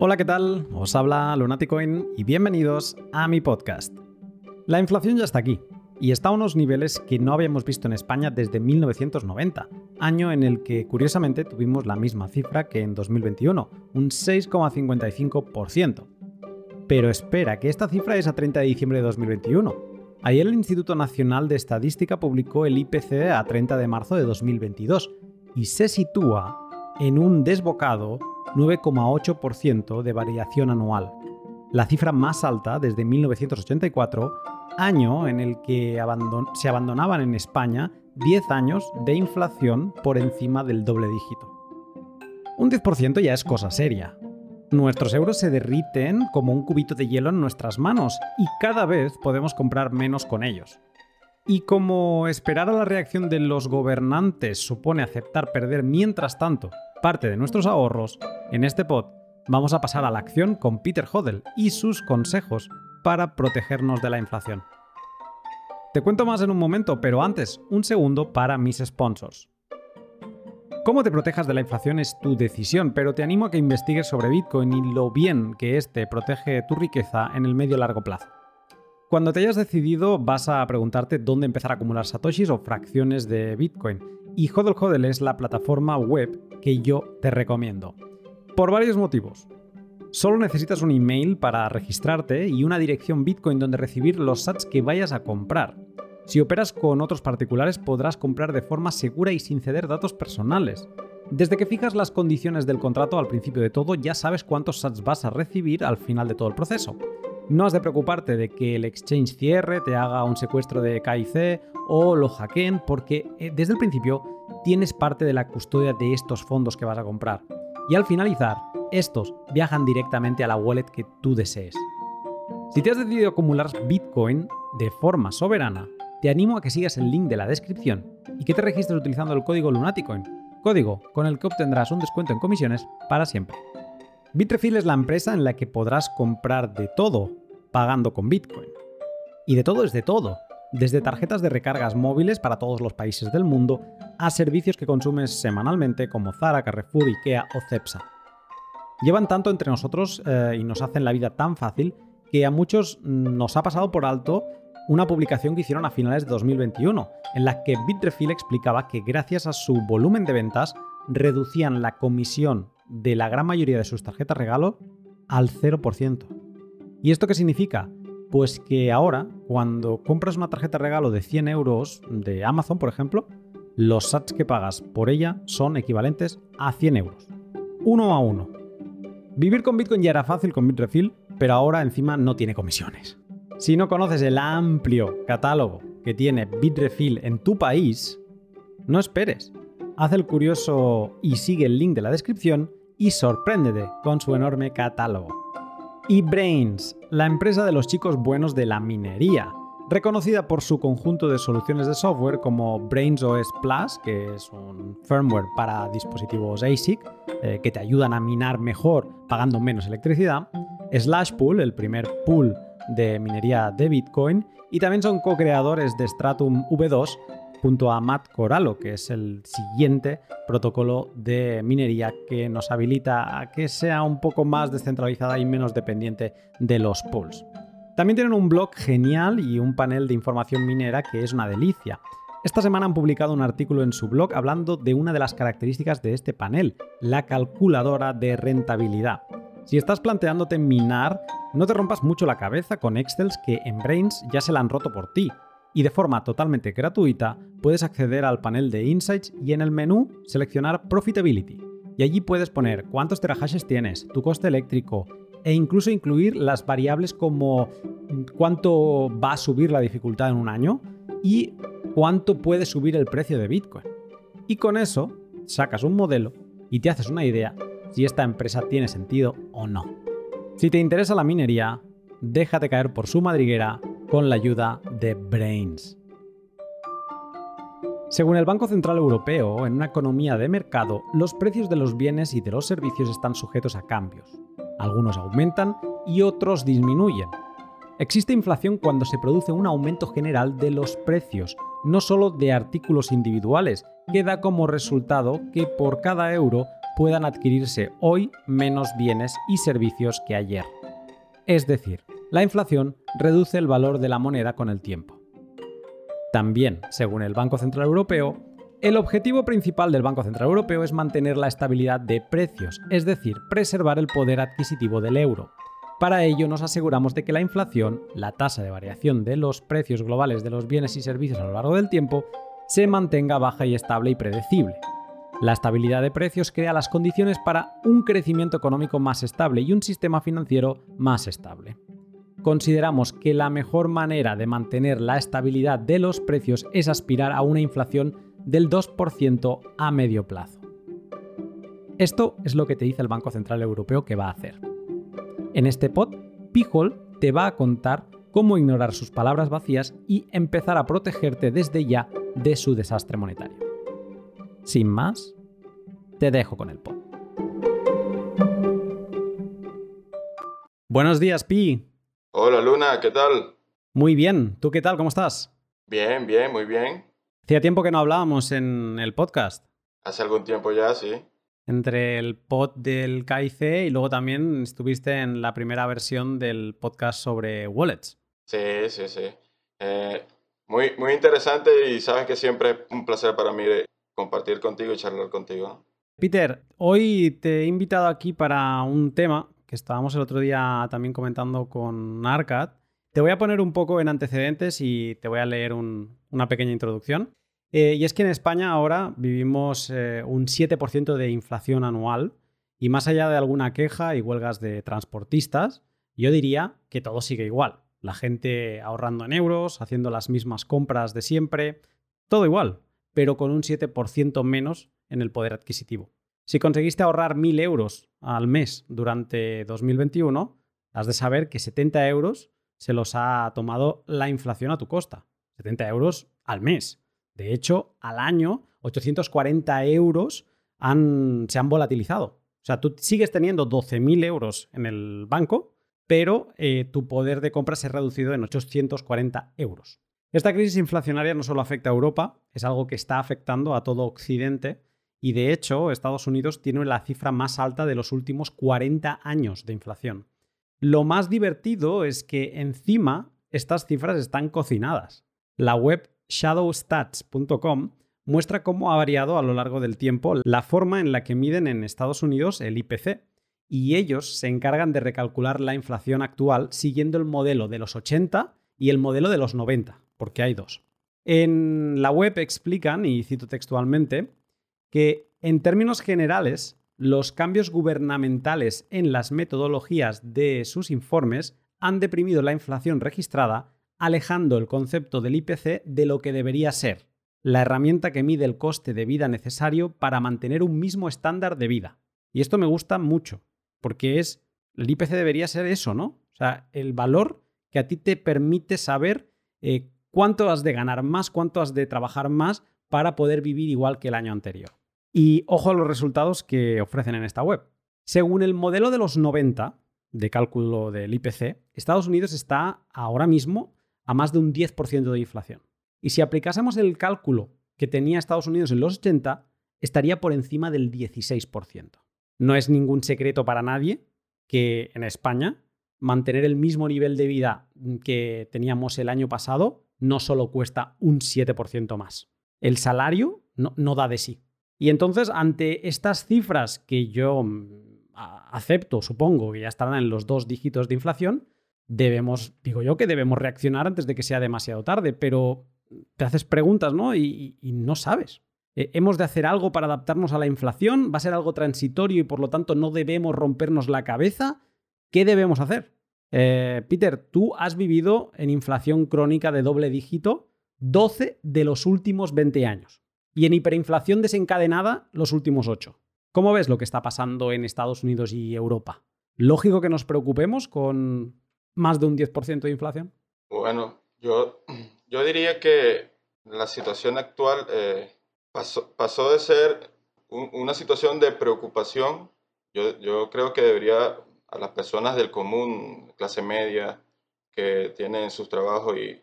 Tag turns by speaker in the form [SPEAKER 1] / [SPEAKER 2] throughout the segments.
[SPEAKER 1] Hola, ¿qué tal? Os habla Lunaticoin y bienvenidos a mi podcast. La inflación ya está aquí y está a unos niveles que no habíamos visto en España desde 1990, año en el que curiosamente tuvimos la misma cifra que en 2021, un 6,55%. Pero espera, que esta cifra es a 30 de diciembre de 2021. Ayer el Instituto Nacional de Estadística publicó el IPC a 30 de marzo de 2022 y se sitúa en un desbocado 9,8% de variación anual, la cifra más alta desde 1984, año en el que se abandonaban en España 10 años de inflación por encima del doble dígito. Un 10% ya es cosa seria. Nuestros euros se derriten como un cubito de hielo en nuestras manos y cada vez podemos comprar menos con ellos. Y como esperar a la reacción de los gobernantes supone aceptar perder mientras tanto parte de nuestros ahorros, en este pod vamos a pasar a la acción con Peter Hodel y sus consejos para protegernos de la inflación. Te cuento más en un momento, pero antes, un segundo para mis sponsors. Cómo te protejas de la inflación es tu decisión, pero te animo a que investigues sobre Bitcoin y lo bien que éste protege tu riqueza en el medio largo plazo. Cuando te hayas decidido, vas a preguntarte dónde empezar a acumular satoshis o fracciones de Bitcoin. Y Hodl Hodl es la plataforma web que yo te recomiendo. Por varios motivos. Solo necesitas un email para registrarte y una dirección Bitcoin donde recibir los sats que vayas a comprar. Si operas con otros particulares podrás comprar de forma segura y sin ceder datos personales. Desde que fijas las condiciones del contrato al principio de todo ya sabes cuántos sats vas a recibir al final de todo el proceso. No has de preocuparte de que el exchange cierre, te haga un secuestro de KIC o lo hackeen, porque eh, desde el principio tienes parte de la custodia de estos fondos que vas a comprar. Y al finalizar, estos viajan directamente a la wallet que tú desees. Si te has decidido acumular Bitcoin de forma soberana, te animo a que sigas el link de la descripción y que te registres utilizando el código Lunaticoin, código con el que obtendrás un descuento en comisiones para siempre. Bitrefill es la empresa en la que podrás comprar de todo pagando con Bitcoin. Y de todo es de todo, desde tarjetas de recargas móviles para todos los países del mundo a servicios que consumes semanalmente como Zara, Carrefour, Ikea o Cepsa. Llevan tanto entre nosotros eh, y nos hacen la vida tan fácil que a muchos nos ha pasado por alto una publicación que hicieron a finales de 2021, en la que Bitrefill explicaba que gracias a su volumen de ventas reducían la comisión de la gran mayoría de sus tarjetas regalo al 0%. ¿Y esto qué significa? Pues que ahora, cuando compras una tarjeta regalo de 100 euros de Amazon, por ejemplo, los sats que pagas por ella son equivalentes a 100 euros. Uno a uno. Vivir con Bitcoin ya era fácil con Bitrefill, pero ahora encima no tiene comisiones. Si no conoces el amplio catálogo que tiene Bitrefill en tu país, no esperes. Haz el curioso y sigue el link de la descripción y sorpréndete con su enorme catálogo. Y Brains, la empresa de los chicos buenos de la minería, reconocida por su conjunto de soluciones de software como Brains OS Plus, que es un firmware para dispositivos ASIC eh, que te ayudan a minar mejor pagando menos electricidad, Slashpool, el primer pool de minería de Bitcoin, y también son co-creadores de Stratum V2 junto a Matt Corallo, que es el siguiente protocolo de minería que nos habilita a que sea un poco más descentralizada y menos dependiente de los pools. También tienen un blog genial y un panel de información minera que es una delicia. Esta semana han publicado un artículo en su blog hablando de una de las características de este panel, la calculadora de rentabilidad. Si estás planteándote minar, no te rompas mucho la cabeza con Excels que en Brains ya se la han roto por ti y de forma totalmente gratuita puedes acceder al panel de Insights y en el menú seleccionar Profitability. Y allí puedes poner cuántos terahashes tienes, tu coste eléctrico e incluso incluir las variables como cuánto va a subir la dificultad en un año y cuánto puede subir el precio de Bitcoin. Y con eso sacas un modelo y te haces una idea si esta empresa tiene sentido o no. Si te interesa la minería, déjate caer por su madriguera con la ayuda de Brains. Según el Banco Central Europeo, en una economía de mercado, los precios de los bienes y de los servicios están sujetos a cambios. Algunos aumentan y otros disminuyen. Existe inflación cuando se produce un aumento general de los precios, no solo de artículos individuales, que da como resultado que por cada euro puedan adquirirse hoy menos bienes y servicios que ayer. Es decir, la inflación reduce el valor de la moneda con el tiempo. También, según el Banco Central Europeo, el objetivo principal del Banco Central Europeo es mantener la estabilidad de precios, es decir, preservar el poder adquisitivo del euro. Para ello nos aseguramos de que la inflación, la tasa de variación de los precios globales de los bienes y servicios a lo largo del tiempo, se mantenga baja y estable y predecible. La estabilidad de precios crea las condiciones para un crecimiento económico más estable y un sistema financiero más estable consideramos que la mejor manera de mantener la estabilidad de los precios es aspirar a una inflación del 2% a medio plazo. Esto es lo que te dice el Banco Central Europeo que va a hacer. En este pod, Pijol te va a contar cómo ignorar sus palabras vacías y empezar a protegerte desde ya de su desastre monetario. Sin más, te dejo con el pod. Buenos días, Pi.
[SPEAKER 2] Hola Luna, ¿qué tal?
[SPEAKER 1] Muy bien, ¿tú qué tal? ¿Cómo estás?
[SPEAKER 2] Bien, bien, muy bien.
[SPEAKER 1] Hacía tiempo que no hablábamos en el podcast.
[SPEAKER 2] Hace algún tiempo ya, sí.
[SPEAKER 1] Entre el pod del KIC y luego también estuviste en la primera versión del podcast sobre wallets.
[SPEAKER 2] Sí, sí, sí. Eh, muy, muy interesante y sabes que siempre es un placer para mí compartir contigo y charlar contigo.
[SPEAKER 1] Peter, hoy te he invitado aquí para un tema que estábamos el otro día también comentando con Arcad. Te voy a poner un poco en antecedentes y te voy a leer una pequeña introducción. Eh, y es que en España ahora vivimos eh, un 7% de inflación anual y más allá de alguna queja y huelgas de transportistas, yo diría que todo sigue igual. La gente ahorrando en euros, haciendo las mismas compras de siempre, todo igual, pero con un 7% menos en el poder adquisitivo. Si conseguiste ahorrar 1.000 euros al mes durante 2021, has de saber que 70 euros se los ha tomado la inflación a tu costa. 70 euros al mes. De hecho, al año, 840 euros se han volatilizado. O sea, tú sigues teniendo 12.000 euros en el banco, pero eh, tu poder de compra se ha reducido en 840 euros. Esta crisis inflacionaria no solo afecta a Europa, es algo que está afectando a todo Occidente y de hecho, Estados Unidos tiene la cifra más alta de los últimos 40 años de inflación. Lo más divertido es que encima estas cifras están cocinadas. La web shadowstats.com muestra cómo ha variado a lo largo del tiempo la forma en la que miden en Estados Unidos el IPC, y ellos se encargan de recalcular la inflación actual siguiendo el modelo de los 80 y el modelo de los 90, porque hay dos. En la web explican, y cito textualmente, que en términos generales los cambios gubernamentales en las metodologías de sus informes han deprimido la inflación registrada, alejando el concepto del IPC de lo que debería ser, la herramienta que mide el coste de vida necesario para mantener un mismo estándar de vida. Y esto me gusta mucho, porque es, el IPC debería ser eso, ¿no? O sea, el valor que a ti te permite saber eh, cuánto has de ganar más, cuánto has de trabajar más para poder vivir igual que el año anterior. Y ojo a los resultados que ofrecen en esta web. Según el modelo de los 90 de cálculo del IPC, Estados Unidos está ahora mismo a más de un 10% de inflación. Y si aplicásemos el cálculo que tenía Estados Unidos en los 80, estaría por encima del 16%. No es ningún secreto para nadie que en España mantener el mismo nivel de vida que teníamos el año pasado no solo cuesta un 7% más. El salario no, no da de sí. Y entonces, ante estas cifras que yo mm, acepto, supongo que ya estarán en los dos dígitos de inflación, debemos, digo yo que debemos reaccionar antes de que sea demasiado tarde, pero te haces preguntas, ¿no? Y, no sabes. Eh, ¿Hemos de hacer algo para adaptarnos a la inflación? ¿Va a ser algo transitorio y por lo tanto no debemos rompernos la cabeza? ¿Qué debemos hacer? Eh, Peter, tú has vivido en inflación crónica de doble dígito 12 de los últimos 20 años y en hiperinflación desencadenada los últimos ocho. ¿Cómo ves lo que está pasando en Estados Unidos y Europa? ¿Lógico que nos preocupemos con más de un 10% de inflación?
[SPEAKER 2] Bueno, yo, yo diría que la situación actual eh, pasó, de ser una situación de preocupación. Yo, yo creo que debería a las personas del común, clase media, que tienen sus trabajos y,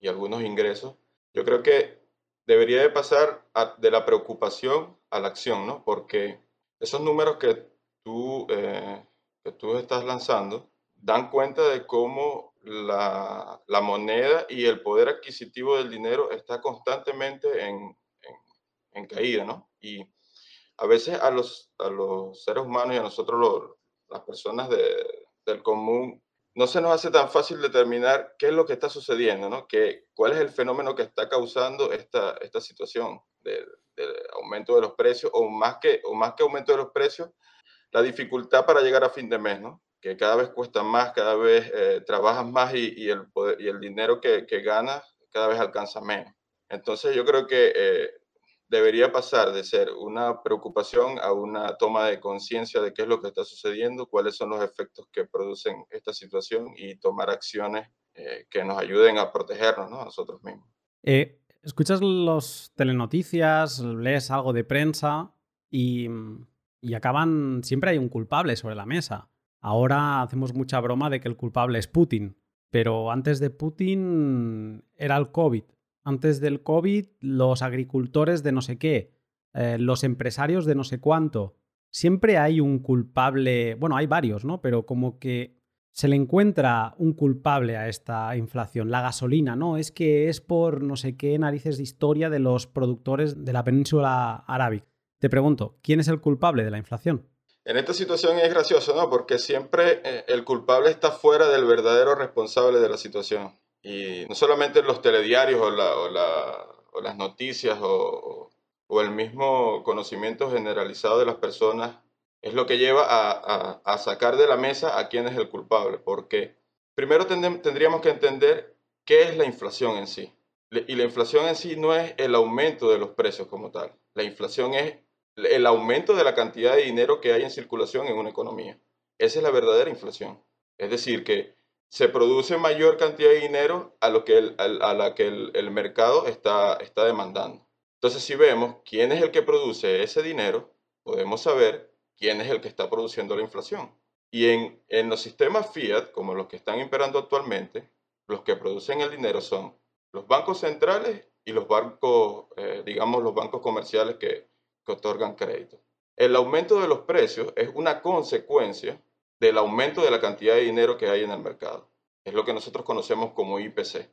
[SPEAKER 2] y algunos ingresos, yo creo que debería de pasar de la preocupación a la acción, ¿no? Porque esos números que tú, eh, que tú estás lanzando dan cuenta de cómo la, la, moneda y el poder adquisitivo del dinero está constantemente en, en, caída, ¿no? Y a veces a los, a los seres humanos y a nosotros los, las personas de, del común no se nos hace tan fácil determinar qué es lo que está sucediendo, ¿no? Que, ¿Cuál es el fenómeno que está causando esta, esta situación del, aumento de los precios o más, que, o más que aumento de los precios, la dificultad para llegar a fin de mes, ¿no? Que cada vez cuesta más, cada vez eh, trabajas más y, y, el poder, y el dinero que, que ganas cada vez alcanza menos. Entonces yo creo que eh, debería pasar de ser una preocupación a una toma de conciencia de qué es lo que está sucediendo, cuáles son los efectos que producen esta situación y tomar acciones eh, que nos ayuden a protegernos ¿no? a nosotros mismos.
[SPEAKER 1] Eh, escuchas los telenoticias, lees algo de prensa y, y acaban, siempre hay un culpable sobre la mesa. Ahora hacemos mucha broma de que el culpable es Putin, pero antes de Putin era el COVID antes del COVID, los agricultores de no sé qué, eh, los empresarios de no sé cuánto. Siempre hay un culpable, bueno, hay varios, ¿no? Pero como que se le encuentra un culpable a esta inflación. La gasolina, ¿no? Es que es por no sé qué narices de historia de los productores de la península arábiga. Te pregunto, ¿quién es el culpable de la inflación?
[SPEAKER 2] En esta situación es gracioso, ¿no? Porque siempre eh, el culpable está fuera del verdadero responsable de la situación. Y no solamente los telediarios o, las noticias o, el mismo conocimiento generalizado de las personas es lo que lleva a, sacar de la mesa a quién es el culpable. Porque primero tendríamos que entender qué es la inflación en sí. Y la inflación en sí no es el aumento de los precios como tal. La inflación es el aumento de la cantidad de dinero que hay en circulación en una economía. Esa es la verdadera inflación. Es decir, que se produce mayor cantidad de dinero a, lo que el, a, la que el, mercado está, está demandando. Entonces, si vemos quién es el que produce ese dinero, podemos saber quién es el que está produciendo la inflación. Y en, en los sistemas fiat, como los que están imperando actualmente, los que producen el dinero son los bancos centrales y los bancos, eh, digamos, los bancos comerciales que, que otorgan crédito. El aumento de los precios es una consecuencia del aumento de la cantidad de dinero que hay en el mercado. Es lo que nosotros conocemos como IPC.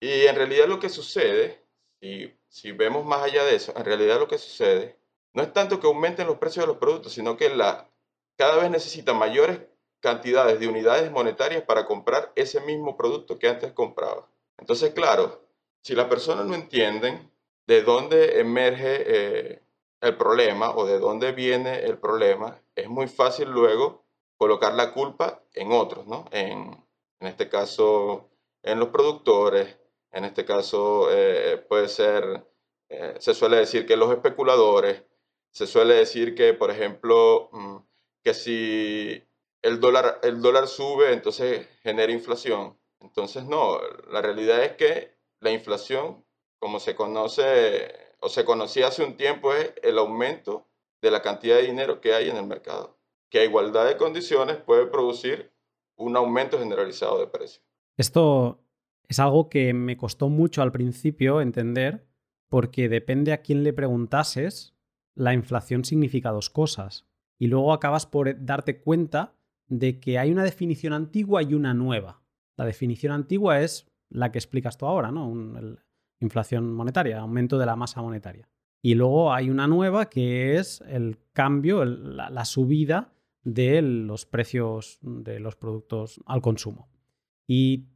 [SPEAKER 2] Y en realidad lo que sucede, si, si vemos más allá de eso, en realidad lo que sucede no es tanto que aumenten los precios de los productos, sino que la, cada vez necesita mayores cantidades de unidades monetarias para comprar ese mismo producto que antes compraba. Entonces, claro, si las personas no entienden de dónde emerge eh, el problema o de dónde viene el problema, es muy fácil luego colocar la culpa en otros, ¿no? En, en este caso, en los productores, en este caso eh, puede ser, eh, se suele decir que los especuladores, se suele decir que, por ejemplo, mm, que si el dólar, el dólar sube, entonces genera inflación. Entonces, no, la realidad es que la inflación, como se conoce o se conocía hace un tiempo, es el aumento de la cantidad de dinero que hay en el mercado que a igualdad de condiciones puede producir un aumento generalizado de precios.
[SPEAKER 1] Esto es algo que me costó mucho al principio entender porque depende a quién le preguntases, la inflación significa dos cosas. Y luego acabas por darte cuenta de que hay una definición antigua y una nueva. La definición antigua es la que explicas tú ahora, ¿no? Inflación monetaria, aumento de la masa monetaria. Y luego hay una nueva que es el cambio, la, subida de los precios de los productos al consumo. Y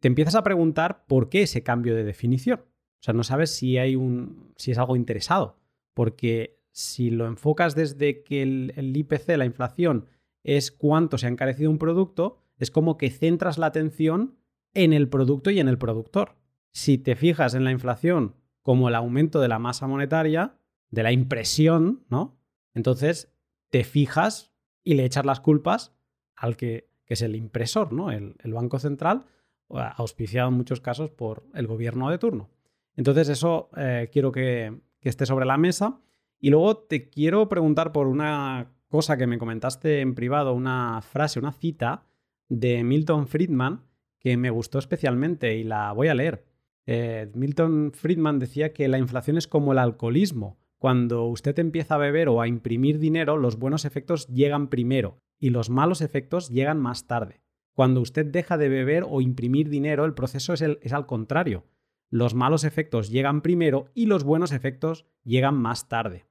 [SPEAKER 1] te empiezas a preguntar por qué ese cambio de definición. O sea, no sabes si hay un. si es algo interesado. Porque si lo enfocas desde que el, el IPC, la inflación, es cuánto se ha encarecido un producto, es como que centras la atención en el producto y en el productor. Si te fijas en la inflación como el aumento de la masa monetaria, de la impresión, ¿no? Entonces te fijas y le echas las culpas al que, es el impresor, ¿no? El, Banco Central, auspiciado en muchos casos por el gobierno de turno. Entonces eso eh, quiero que, esté sobre la mesa. Y luego te quiero preguntar por una cosa que me comentaste en privado, una frase, una cita de Milton Friedman que me gustó especialmente y la voy a leer. Eh, Milton Friedman decía que la inflación es como el alcoholismo, cuando usted empieza a beber o a imprimir dinero, los buenos efectos llegan primero y los malos efectos llegan más tarde. Cuando usted deja de beber o imprimir dinero, el proceso es, es al contrario. Los malos efectos llegan primero y los buenos efectos llegan más tarde.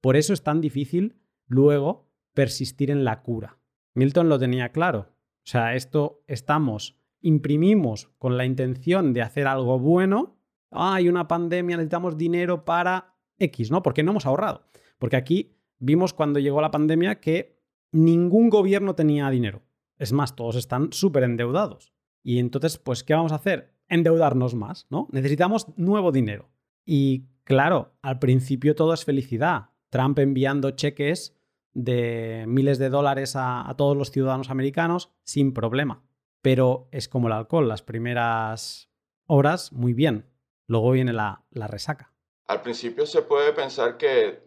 [SPEAKER 1] Por eso es tan difícil luego persistir en la cura. Milton lo tenía claro. O sea, esto estamos, imprimimos con la intención de hacer algo bueno. Hay una pandemia, necesitamos dinero para X, ¿no? Porque no hemos ahorrado. Porque aquí vimos cuando llegó la pandemia que ningún gobierno tenía dinero. Es más, todos están súper endeudados. Y entonces, pues, ¿qué vamos a hacer? Endeudarnos más, ¿no? Necesitamos nuevo dinero. Y claro, al principio todo es felicidad. Trump enviando cheques de miles de dólares a, todos los ciudadanos americanos sin problema. Pero es como el alcohol, las primeras horas muy bien, luego viene la, resaca.
[SPEAKER 2] Al principio se puede pensar que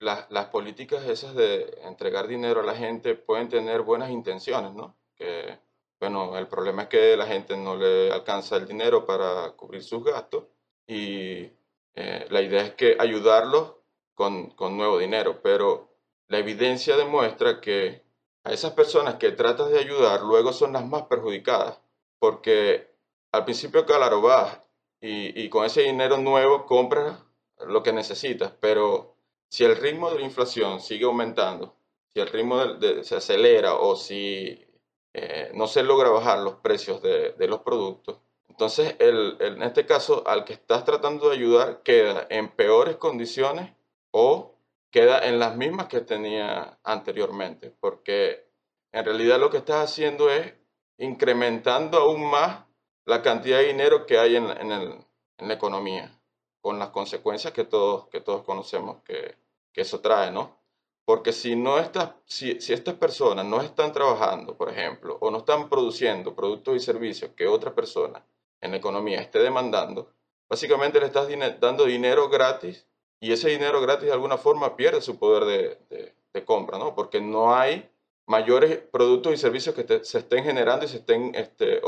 [SPEAKER 2] las políticas esas de entregar dinero a la gente pueden tener buenas intenciones, ¿no? Que, bueno, el problema es que la gente no le alcanza el dinero para cubrir sus gastos y eh, la idea es que ayudarlos con, con nuevo dinero, pero la evidencia demuestra que a esas personas que tratas de ayudar luego son las más perjudicadas, porque al principio, claro, vas y, y con ese dinero nuevo compras lo que necesitas, pero si el ritmo de la inflación sigue aumentando, si el ritmo se acelera o si eh, no se logra bajar los precios de, de los productos, entonces el, en este caso al que estás tratando de ayudar queda en peores condiciones o queda en las mismas que tenía anteriormente, porque en realidad lo que estás haciendo es incrementando aún más la cantidad de dinero que hay en, la economía, con las consecuencias que todos, que todos conocemos que, eso trae, ¿no? Porque si, no está, si, si estas personas no están trabajando, por ejemplo, o no están produciendo productos y servicios que otra persona en la economía esté demandando, básicamente le estás dando dinero gratis y ese dinero gratis de alguna forma pierde su poder de, compra, ¿no? Porque no hay mayores productos y servicios que se estén generando y se estén este,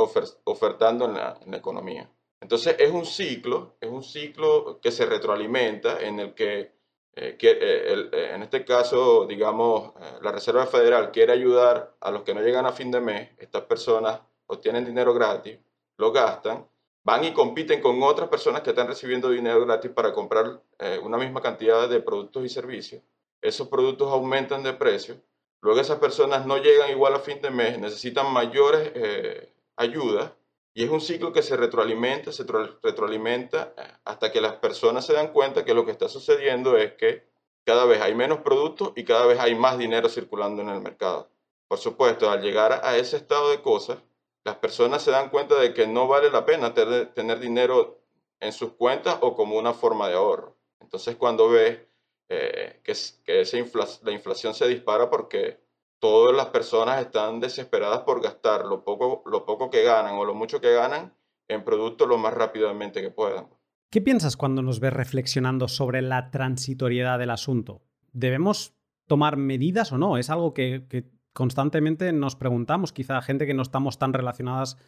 [SPEAKER 2] ofertando en la, economía. Entonces es un ciclo, es un ciclo que se retroalimenta en el que, eh, eh, eh, en este caso, digamos, la Reserva Federal quiere ayudar a los que no llegan a fin de mes, estas personas obtienen dinero gratis, lo gastan, van y compiten con otras personas que están recibiendo dinero gratis para comprar eh, una misma cantidad de productos y servicios. Esos productos aumentan de precio. Luego esas personas no llegan igual a fin de mes, necesitan mayores eh, ayudas y es un ciclo que se retroalimenta, se retroalimenta eh, hasta que las personas se dan cuenta que lo que está sucediendo es que cada vez hay menos productos y cada vez hay más dinero circulando en el mercado. Por supuesto, al llegar a ese estado de cosas, las personas se dan cuenta de que no vale la pena tener, dinero en sus cuentas o como una forma de ahorro. Entonces cuando ves eh, que, que la inflación se dispara porque todas las personas están desesperadas por gastar lo poco, lo poco que ganan o lo mucho que ganan en productos lo más rápidamente que puedan.
[SPEAKER 1] ¿Qué piensas cuando nos ves reflexionando sobre la transitoriedad del asunto? ¿Debemos tomar medidas o no? ¿Es algo que constantemente nos preguntamos, quizá gente que no estamos tan relacionadas,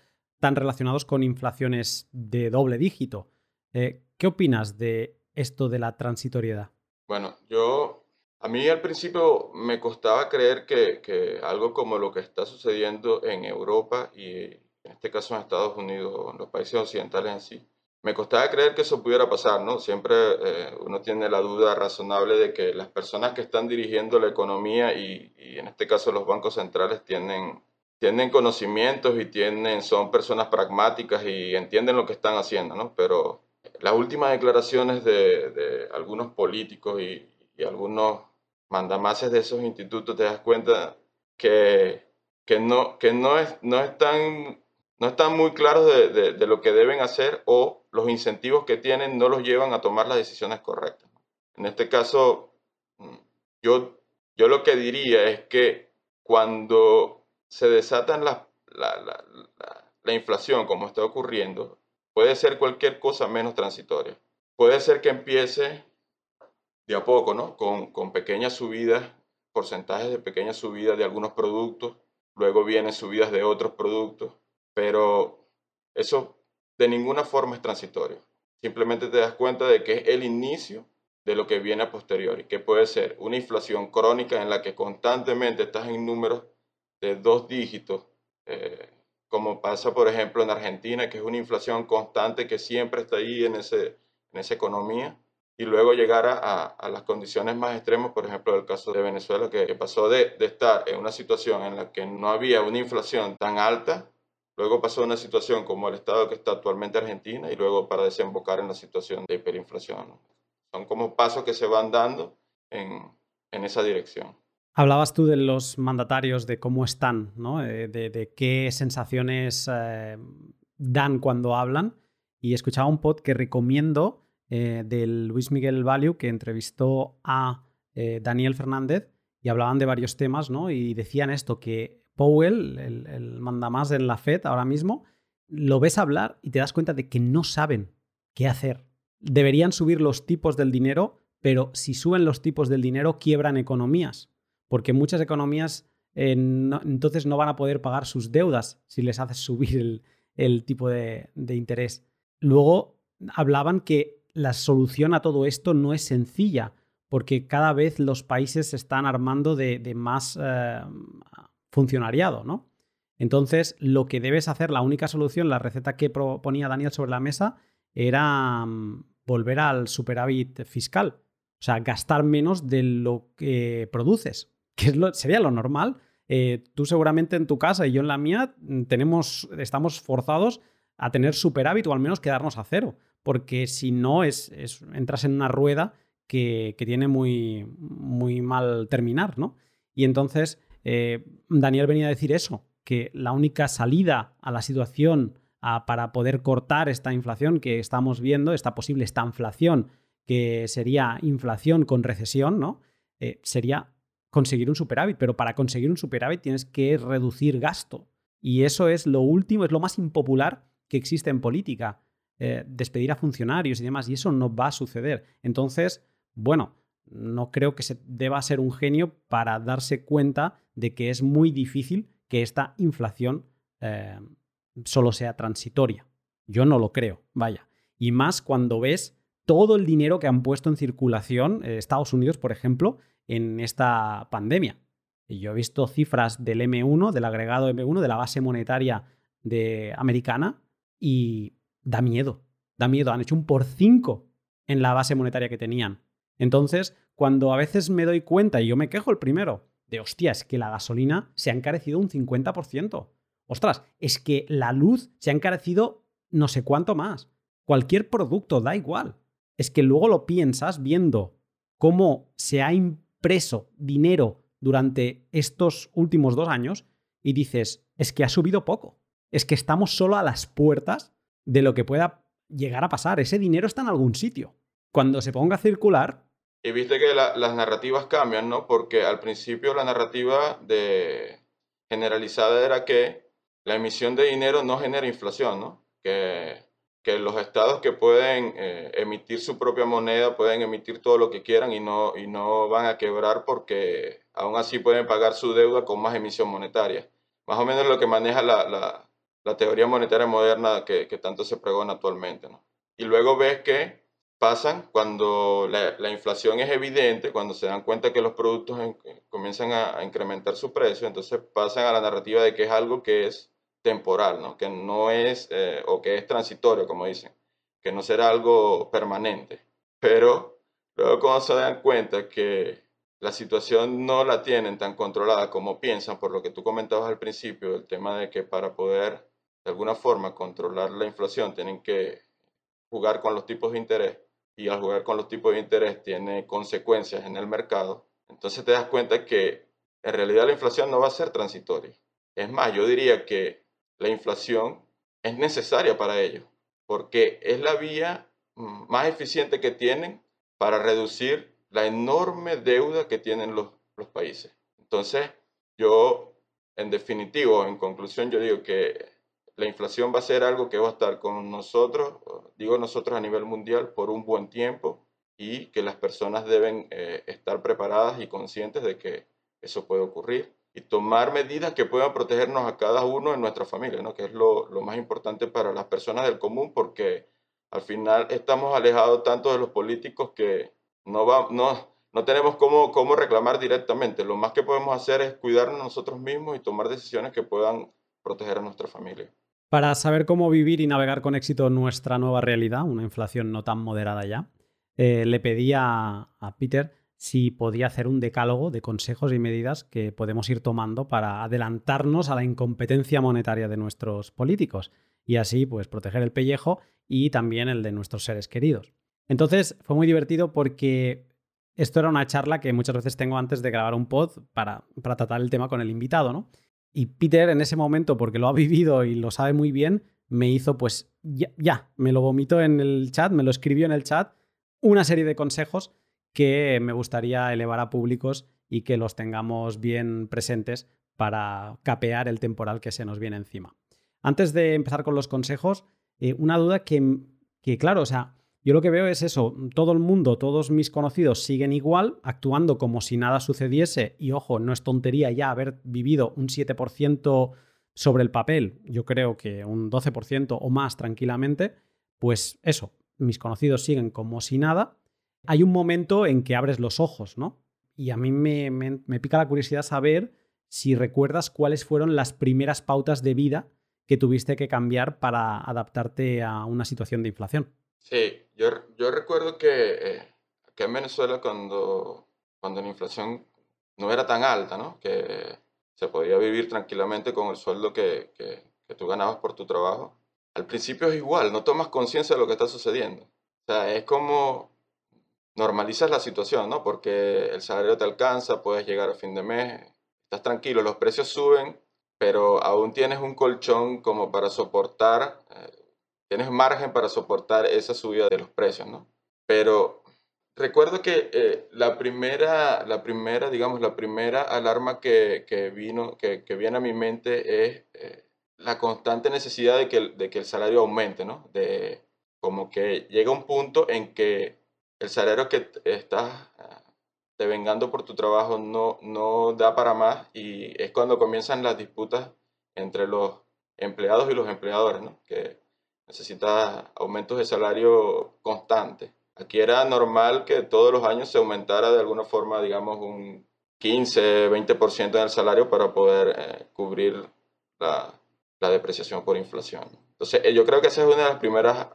[SPEAKER 1] tan relacionados con inflaciones de doble dígito. Eh, ¿Qué opinas de esto de la transitoriedad?
[SPEAKER 2] Bueno, yo a mí al principio me costaba creer que, que, algo como lo que está sucediendo en Europa y en este caso en Estados Unidos, en los países occidentales en sí, me costaba creer que eso pudiera pasar, ¿no? Siempre eh, uno tiene la duda razonable de que las personas que están dirigiendo la economía y, en este caso los bancos centrales tienen, tienen conocimientos y tienen, son personas pragmáticas y entienden lo que están haciendo, ¿no? Pero las últimas declaraciones de, algunos políticos y, y, algunos mandamases de esos institutos te das cuenta que, que, no, que no, es, no están no están muy claros de, de, lo que deben hacer o los incentivos que tienen no los llevan a tomar las decisiones correctas. En este caso, mm, yo, yo lo que diría es que cuando se desatan la, la, la, inflación, como está ocurriendo, puede ser cualquier cosa menos transitoria. Puede ser que empiece de a poco, ¿no? Con, con pequeñas subidas, porcentajes de pequeñas subidas de algunos productos, luego vienen subidas de otros productos, pero eso de ninguna forma es transitorio. Simplemente te das cuenta de que es el inicio de lo que viene a posteriori, que puede ser una inflación crónica en la que constantemente estás en números de dos dígitos, eh, como pasa por ejemplo en Argentina, que es una inflación constante que siempre está ahí en, ese, en esa economía, y luego llegar a, a, las condiciones más extremas, por ejemplo, el caso de Venezuela, que, pasó de, de, estar en una situación en la que no había una inflación tan alta, luego pasó una situación como el estado que está actualmente Argentina, y luego para desembocar en la situación de hiperinflación. Son como pasos que se van dando en, esa dirección.
[SPEAKER 1] Hablabas tú de los mandatarios, de cómo están, ¿no? Eh, de, de, qué sensaciones eh, dan cuando hablan. Y escuchaba un pod que recomiendo eh, del Luis Miguel Value que entrevistó a eh, Daniel Fernández y hablaban de varios temas, ¿no? Y decían esto, que Powell, el, mandamás en la Fed ahora mismo, lo ves hablar y te das cuenta de que no saben qué hacer. Deberían subir los tipos del dinero, pero si suben los tipos del dinero, quiebran economías, porque muchas economías eh, entonces no van a poder pagar sus deudas si les haces subir el, tipo de, interés. Luego hablaban que la solución a todo esto no es sencilla, porque cada vez los países se están armando de, de más eh, funcionariado, ¿no? Entonces, lo que debes hacer, la única solución, la receta que proponía Daniel sobre la mesa, era um, volver al superávit fiscal. O sea, gastar menos de lo que produces, que sería lo normal. Eh, tú seguramente en tu casa y yo en la mía mm, tenemos, estamos forzados a tener superávit o al menos quedarnos a cero porque si no es, es entras en una rueda que, que, tiene muy, muy mal terminar, ¿no? Y entonces eh, Daniel venía a decir eso, que la única salida a la situación para poder cortar esta inflación que estamos viendo, esta posible esta inflación, que sería inflación con recesión, ¿no? Eh, sería conseguir un superávit, pero para conseguir un superávit tienes que reducir gasto. Y eso es lo último, es lo más impopular que existe en política eh, despedir a funcionarios y demás, y eso no va a suceder. Entonces, bueno, no creo que se deba ser un genio para darse cuenta de que es muy difícil que esta inflación eh, solo sea transitoria. Yo no lo creo, vaya. Y más cuando ves todo el dinero que han puesto en circulación eh, Estados Unidos, por ejemplo, en esta pandemia. Y yo he visto cifras del M1, del agregado M1, de la base monetaria de, americana, y da miedo, da miedo. Han hecho un por cinco en la base monetaria que tenían. Entonces, cuando a veces me doy cuenta, y yo me quejo el primero, de hostia, es que la gasolina se ha encarecido un 50%. Ostras, es que la luz se ha encarecido no sé cuánto más. Cualquier producto, da igual. Es que luego lo piensas viendo cómo se ha impreso dinero durante estos últimos dos años y dices, es que ha subido poco. Es que estamos solo a las puertas de lo que pueda llegar a pasar. Ese dinero está en algún sitio. Cuando se ponga a circular...
[SPEAKER 2] Y viste que la, las narrativas cambian, ¿no? Porque al principio la narrativa de generalizada era que la emisión de dinero no genera inflación, ¿no? Que, que los estados que pueden eh, emitir su propia moneda pueden emitir todo lo que quieran y no, y no van a quebrar porque aún así pueden pagar su deuda con más emisión monetaria. Más o menos lo que maneja la, la la teoría monetaria moderna que, tanto se pregona actualmente. ¿no? Y luego ves que pasan cuando la, inflación es evidente, cuando se dan cuenta que los productos comienzan a, incrementar su precio, entonces pasan a la narrativa de que es algo que es temporal, ¿no? que no es, eh, o que es transitorio, como dicen, que no será algo permanente. Pero luego cuando se dan cuenta que la situación no la tienen tan controlada como piensan, por lo que tú comentabas al principio, el tema de que para poder de alguna forma controlar la inflación tienen que jugar con los tipos de interés y al jugar con los tipos de interés tiene consecuencias en el mercado, entonces te das cuenta que en realidad la inflación no va a ser transitoria. Es más, yo diría que la inflación es necesaria para ello, porque es la vía más eficiente que tienen para reducir la enorme deuda que tienen los, los países. Entonces, yo, en definitivo, en conclusión, yo digo que la inflación va a ser algo que va a estar con nosotros, digo nosotros a nivel mundial, por un buen tiempo y que las personas deben eh, estar preparadas y conscientes de que eso puede ocurrir y tomar medidas que puedan protegernos a cada uno en nuestra familia, ¿no? que es lo, más importante para las personas del común porque al final estamos alejados tanto de los políticos que no, va, no, no tenemos cómo, cómo reclamar directamente. Lo más que podemos hacer es cuidarnos nosotros mismos y tomar decisiones que puedan proteger a nuestra familia.
[SPEAKER 1] Para saber cómo vivir y navegar con éxito nuestra nueva realidad, una inflación no tan moderada ya, eh, le pedí a, a Peter si podía hacer un decálogo de consejos y medidas que podemos ir tomando para adelantarnos a la incompetencia monetaria de nuestros políticos y así pues proteger el pellejo y también el de nuestros seres queridos. Entonces fue muy divertido porque esto era una charla que muchas veces tengo antes de grabar un pod para, para tratar el tema con el invitado, ¿no? Y Peter en ese momento, porque lo ha vivido y lo sabe muy bien, me hizo pues ya, me lo vomitó en el chat, me lo escribió en el chat, una serie de consejos que me gustaría elevar a públicos y que los tengamos bien presentes para capear el temporal que se nos viene encima. Antes de empezar con los consejos, eh, una duda que, que, claro, o sea, yo lo que veo es eso, todo el mundo, todos mis conocidos siguen igual, actuando como si nada sucediese y ojo, no es tontería ya haber vivido un 7% sobre el papel, yo creo que un 12% o más tranquilamente, pues eso, mis conocidos siguen como si nada hay un momento en que abres los ojos, ¿no? Y a mí me, me, pica la curiosidad saber si recuerdas cuáles fueron las primeras pautas de vida que tuviste que cambiar para adaptarte a una situación de inflación.
[SPEAKER 2] Sí, yo, yo recuerdo que, eh, en Venezuela cuando, cuando la inflación no era tan alta, ¿no? Que se podía vivir tranquilamente con el sueldo que, que, tú ganabas por tu trabajo. Al principio es igual, no tomas conciencia de lo que está sucediendo. O sea, es como normalizas la situación, ¿no? Porque el salario te alcanza, puedes llegar a fin de mes, estás tranquilo, los precios suben, pero aún tienes un colchón como para soportar, tienes margen para soportar esa subida de los precios, ¿no? Pero recuerdo que eh, la primera, la primera, digamos, la primera alarma que, que vino, que, que, viene a mi mente es eh, la constante necesidad de que, de que el salario aumente, ¿no? De como que llega un punto en que el salario que estás ah, devengando por tu trabajo no, no da para más y es cuando comienzan las disputas entre los empleados y los empleadores, ¿no? que necesitas aumentos de salario constantes. Aquí era normal que todos los años se aumentara de alguna forma, digamos, un 15, 20% en el salario para poder eh, cubrir la, la, depreciación por inflación. Entonces, eh, yo creo que esa es una de las primeras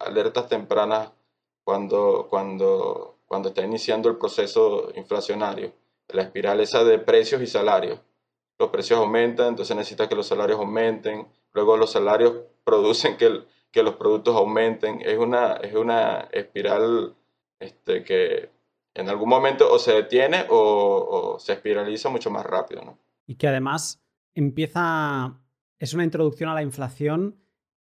[SPEAKER 2] alertas tempranas cuando, cuando, cuando está iniciando el proceso inflacionario, la espiral esa de precios y salarios. Los precios aumentan, entonces necesita que los salarios aumenten, luego los salarios producen que, que los productos aumenten. Es una, es una espiral este, que en algún momento o se detiene o, o se espiraliza mucho más rápido. ¿no?
[SPEAKER 1] Y que además empieza, es una introducción a la inflación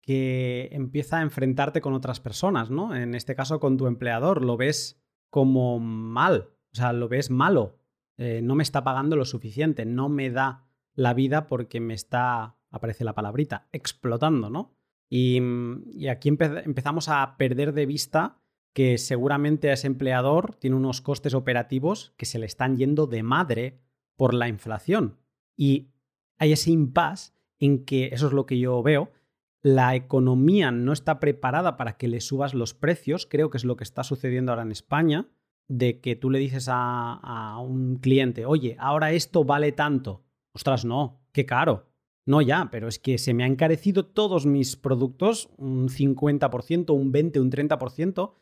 [SPEAKER 1] que empieza a enfrentarte con otras personas, ¿no? En este caso con tu empleador, lo ves como mal, o sea, lo ves malo, eh, no me está pagando lo suficiente, no me da la vida porque me está, aparece la palabrita, explotando, ¿no? Y, aquí empezamos a perder de vista que seguramente a ese empleador tiene unos costes operativos que se le están yendo de madre por la inflación. Y hay ese impasse en que, eso es lo que yo veo, la economía no está preparada para que le subas los precios, creo que es lo que está sucediendo ahora en España, de que tú le dices a, un cliente, oye, ahora esto vale tanto. Ostras, no, qué caro. No ya, pero es que se me han encarecido todos mis productos un 50%, un 20%, un 30%.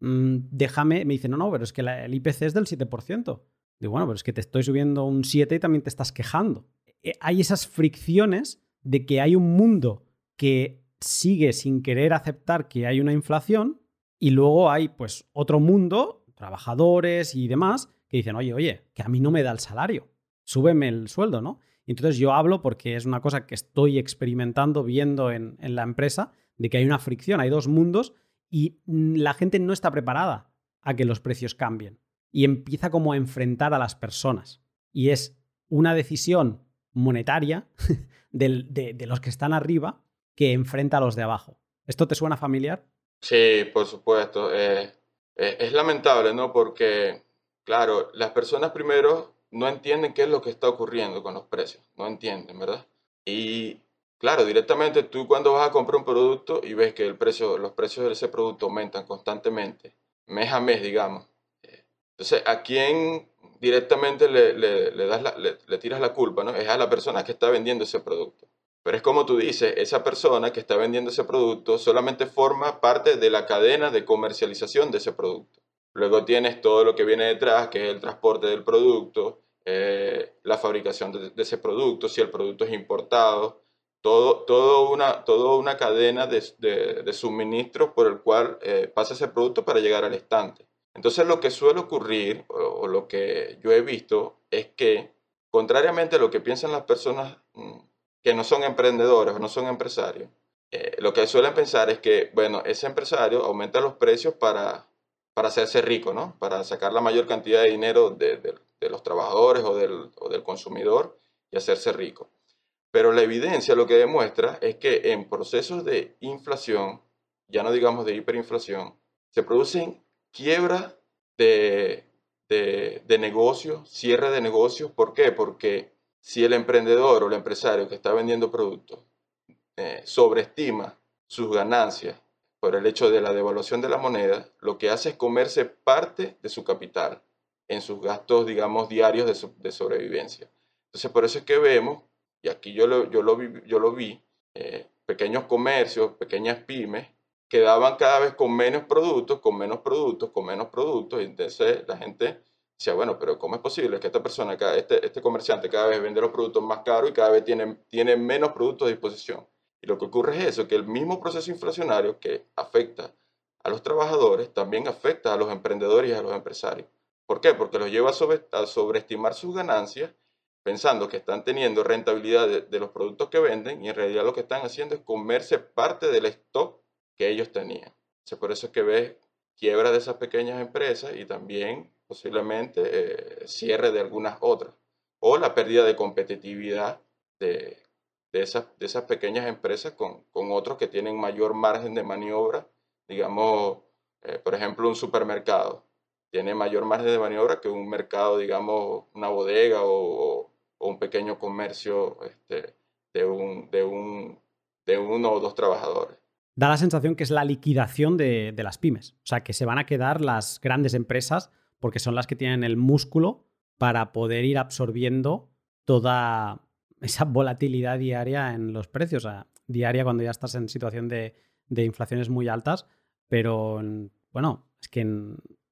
[SPEAKER 1] Mm, déjame, me dice, no, no, pero es que el IPC es del 7%. Digo, bueno, pero es que te estoy subiendo un 7 y también te estás quejando. Eh, hay esas fricciones de que hay un mundo que sigue sin querer aceptar que hay una inflación y luego hay pues otro mundo, trabajadores y demás, que dicen, oye, oye, que a mí no me da el salario, súbeme el sueldo, ¿no? Y entonces yo hablo porque es una cosa que estoy experimentando, viendo en, en la empresa, de que hay una fricción, hay dos mundos y la gente no está preparada a que los precios cambien y empieza como a enfrentar a las personas. Y es una decisión monetaria de, de, los que están arriba que enfrenta a los de abajo. ¿Esto te suena familiar?
[SPEAKER 2] Sí, por supuesto. Eh, eh, es lamentable, ¿no? Porque, claro, las personas primero no entienden qué es lo que está ocurriendo con los precios. No entienden, ¿verdad? Y, claro, directamente tú cuando vas a comprar un producto y ves que el precio, los precios de ese producto aumentan constantemente, mes a mes, digamos, eh, Entonces, ¿a quién directamente le, le, das le, tiras la culpa? ¿no? Es a la persona que está vendiendo ese producto. Pero es como tú dices, esa persona que está vendiendo ese producto solamente forma parte de la cadena de comercialización de ese producto. Luego tienes todo lo que viene detrás, que es el transporte del producto, eh, la fabricación de, ese producto, si el producto es importado, todo, todo una, toda una cadena de, de, suministros por el cual eh, pasa ese producto para llegar al estante. Entonces lo que suele ocurrir, o, lo que yo he visto, es que, contrariamente a lo que piensan las personas mm, que no son emprendedores o no son empresarios, eh, lo que suelen pensar es que, bueno, ese empresario aumenta los precios para, para hacerse rico, ¿no? Para sacar la mayor cantidad de dinero de, de los trabajadores o del, o del consumidor y hacerse rico. Pero la evidencia lo que demuestra es que en procesos de inflación, ya no digamos de hiperinflación, se producen quiebras de, de, de negocios, cierre de negocios. ¿Por qué? Porque si el emprendedor o el empresario que está vendiendo productos eh, sobreestima sus ganancias por el hecho de la devaluación de la moneda, lo que hace es comerse parte de su capital en sus gastos, digamos, diarios de, sobrevivencia. Entonces, por eso es que vemos, y aquí yo lo, yo lo vi, yo lo vi eh, pequeños comercios, pequeñas pymes, que daban cada vez con menos productos, con menos productos, con menos productos, y entonces la gente decía, bueno, pero ¿cómo es posible que esta persona, este, este comerciante cada vez vende los productos más caros y cada vez tiene, tiene menos productos a disposición? Y lo que ocurre es eso, que el mismo proceso inflacionario que afecta a los trabajadores también afecta a los emprendedores y a los empresarios. ¿Por qué? Porque los lleva a, sobreestimar sus ganancias pensando que están teniendo rentabilidad de, los productos que venden y en realidad lo que están haciendo es comerse parte del stock que ellos tenían. por eso es que ves quiebra de esas pequeñas empresas y también posiblemente eh, cierre de algunas otras o la pérdida de competitividad de, esas, pequeñas empresas con, con, otros que tienen mayor margen de maniobra, digamos, eh, por ejemplo, un supermercado tiene mayor margen de maniobra que un mercado, digamos, una bodega o, un pequeño comercio este, de, un, de, un, de uno o dos trabajadores.
[SPEAKER 1] Da la sensación que es la liquidación de, las pymes. O sea, que se van a quedar las grandes empresas porque son las que tienen el músculo para poder ir absorbiendo toda esa volatilidad diaria en los precios. O sea, diaria cuando ya estás en situación de, de inflaciones muy altas, pero bueno, es que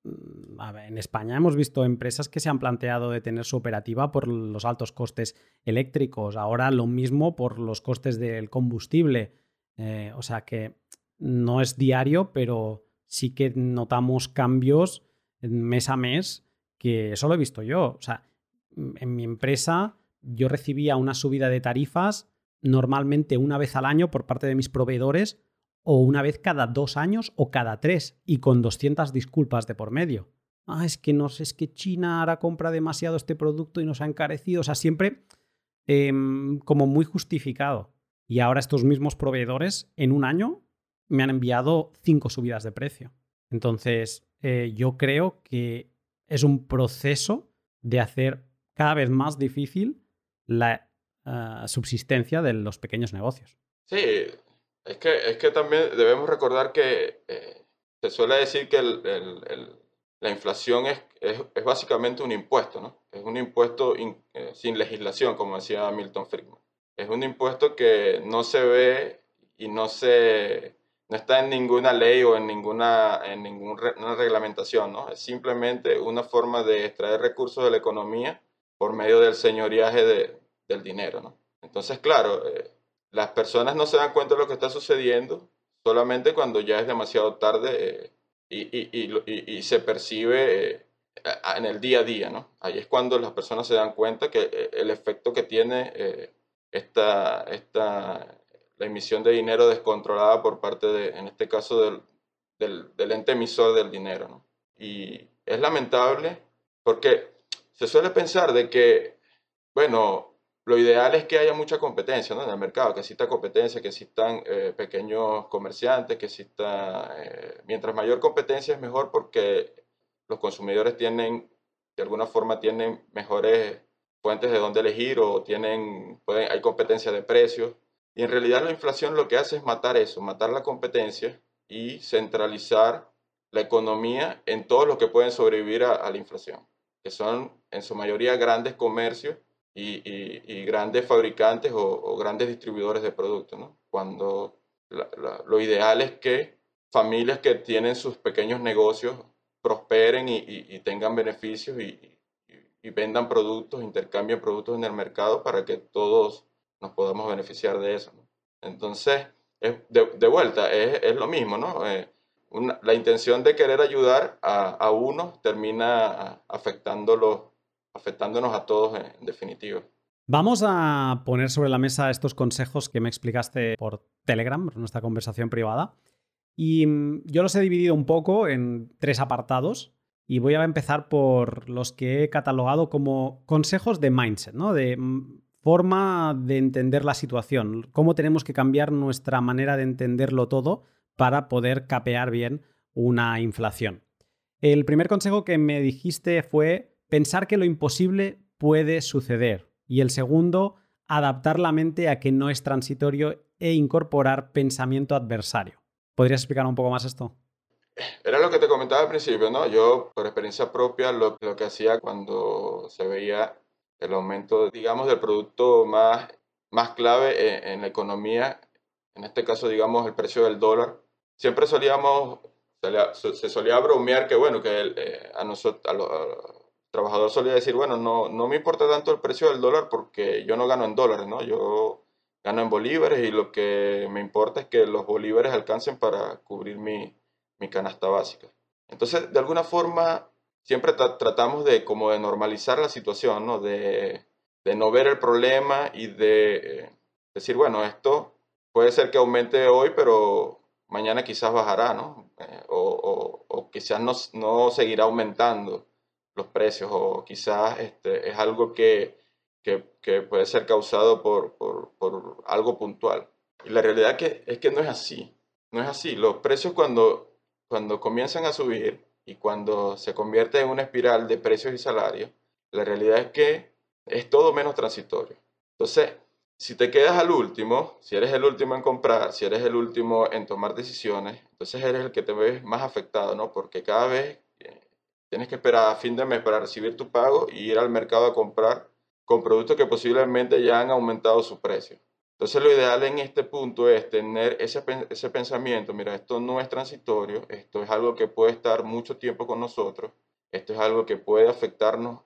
[SPEAKER 1] Mm, en España hemos visto empresas que se han planteado detener su operativa por los altos costes eléctricos, ahora lo mismo por los costes del combustible. Eh, o sea que no es diario, pero sí que notamos cambios mes a mes, que eso lo he visto yo. O sea, mm, en mi empresa yo recibía una subida de tarifas normalmente una vez al año por parte de mis proveedores o una vez cada dos años o cada tres y con 200 disculpas de por medio. Ah, es que no sé, es que China ahora compra demasiado este producto y nos ha encarecido. O sea, siempre em, como muy justificado. Y ahora estos mismos proveedores en un año me han enviado cinco subidas de precio. Entonces, eh, yo creo que es un proceso de hacer cada vez más difícil la eh, subsistencia de los pequeños negocios.
[SPEAKER 2] Sí, es que, es que también debemos recordar que eh, se suele decir que la inflación es, es, básicamente un impuesto, ¿no? Es un impuesto eh, sin legislación, como decía Milton Friedman. Es un impuesto que no se ve y no, se, no está en ninguna ley o en ninguna, en ninguna reglamentación, ¿no? Es simplemente una forma de extraer recursos de la economía por medio del señoriaje de, del dinero, ¿no? Entonces, claro, eh, las personas no se dan cuenta de lo que está sucediendo solamente cuando ya es demasiado tarde eh, y, se percibe eh, en el día a día, ¿no? Ahí es cuando las personas se dan cuenta que eh, el efecto que tiene esta, esta, la emisión de dinero descontrolada por parte de, en este caso, del, del, ente emisor del dinero. Y es lamentable porque se suele pensar de que, bueno, lo ideal es que haya mucha competencia en el mercado, que exista competencia, que existan eh, pequeños comerciantes, que exista... Eh, mientras mayor competencia es mejor porque los consumidores tienen, de alguna forma, tienen mejores fuentes de dónde elegir o tienen, pueden, hay competencia de precios. Y en realidad la inflación lo que hace es matar eso, matar la competencia y centralizar la economía en todos los que pueden sobrevivir a, la inflación, que son en su mayoría grandes comercios y, grandes fabricantes o, grandes distribuidores de productos. ¿no? Cuando lo ideal es que familias que tienen sus pequeños negocios prosperen y, tengan beneficios y, vendan productos, intercambien productos en el mercado para que todos nos podamos beneficiar de eso. Entonces, de, vuelta, es, lo mismo, ¿no? Eh, la intención de querer ayudar a, uno termina afectándonos a todos en, definitiva.
[SPEAKER 1] Vamos a poner sobre la mesa estos consejos que me explicaste por Telegram, por nuestra conversación privada. Y mm, yo los he dividido un poco en tres apartados. Y voy a empezar por los que he catalogado como consejos de mindset, ¿no? De mm, forma de entender la situación, cómo tenemos que cambiar nuestra manera de entenderlo todo para poder capear bien una inflación. El primer consejo que me dijiste fue pensar que lo imposible puede suceder. Y el segundo, adaptar la mente a que no es transitorio e incorporar pensamiento adversario. ¿Podrías explicar un poco más esto?
[SPEAKER 2] Era lo que te comentaba al principio, ¿no? Yo, por experiencia propia, lo, que hacía cuando se veía el aumento, digamos, del producto más, más clave en, la economía, en este caso, digamos, el precio del dólar, siempre solíamos, se solía bromear que, bueno, que eh, a nosotros, a los trabajadores solía decir, bueno, no, no me importa tanto el precio del dólar porque yo no gano en dólares, ¿no? Yo gano en bolívares y lo que me importa es que los bolívares alcancen para cubrir mi, mi canasta básica. Entonces, de alguna forma, siempre tratamos de como de normalizar la situación, ¿no? De, de no ver el problema y de eh, decir, bueno, esto puede ser que aumente hoy, pero mañana quizás bajará, ¿no? Eh, o, o, o, quizás no, no, seguirá aumentando los precios, o quizás este, es algo que, que, que puede ser causado por, por, por, algo puntual. Y la realidad que, es que no es así, no es así. Los precios cuando, cuando comienzan a subir y cuando se convierte en una espiral de precios y salarios, la realidad es que es todo menos transitorio. Entonces, si te quedas al último, si eres el último en comprar, si eres el último en tomar decisiones, entonces eres el que te ves más afectado, ¿no? Porque cada vez tienes que esperar a fin de mes para recibir tu pago y ir al mercado a comprar con productos que posiblemente ya han aumentado su precio. Entonces lo ideal en este punto es tener ese, ese pensamiento, mira, esto no es transitorio, esto es algo que puede estar mucho tiempo con nosotros, esto es algo que puede afectarnos,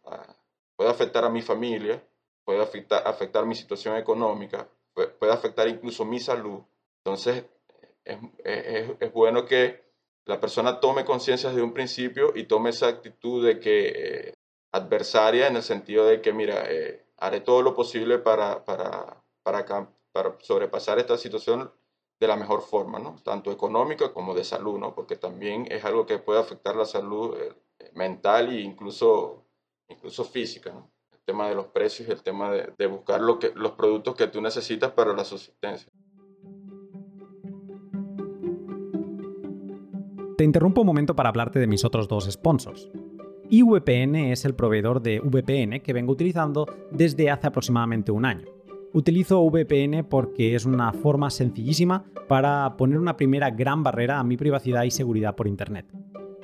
[SPEAKER 2] puede afectar a mi familia, puede afectar, afectar mi situación económica, puede, afectar incluso mi salud. Entonces, es, es, es, bueno que la persona tome conciencia desde un principio y tome esa actitud de que eh, adversaria en el sentido de que, mira, eh, haré todo lo posible para, para, para, para, sobrepasar esta situación de la mejor forma, ¿no? Tanto económica como de salud, ¿no? Porque también es algo que puede afectar la salud eh, mental e incluso, incluso física, ¿no? tema de los precios y el tema de, buscar lo que, los productos que tú necesitas para la subsistencia.
[SPEAKER 1] Te interrumpo un momento para hablarte de mis otros dos sponsors. IVPN es el proveedor de VPN que vengo utilizando desde hace aproximadamente un año. Utilizo VPN porque es una forma sencillísima para poner una primera gran barrera a mi privacidad y seguridad por Internet.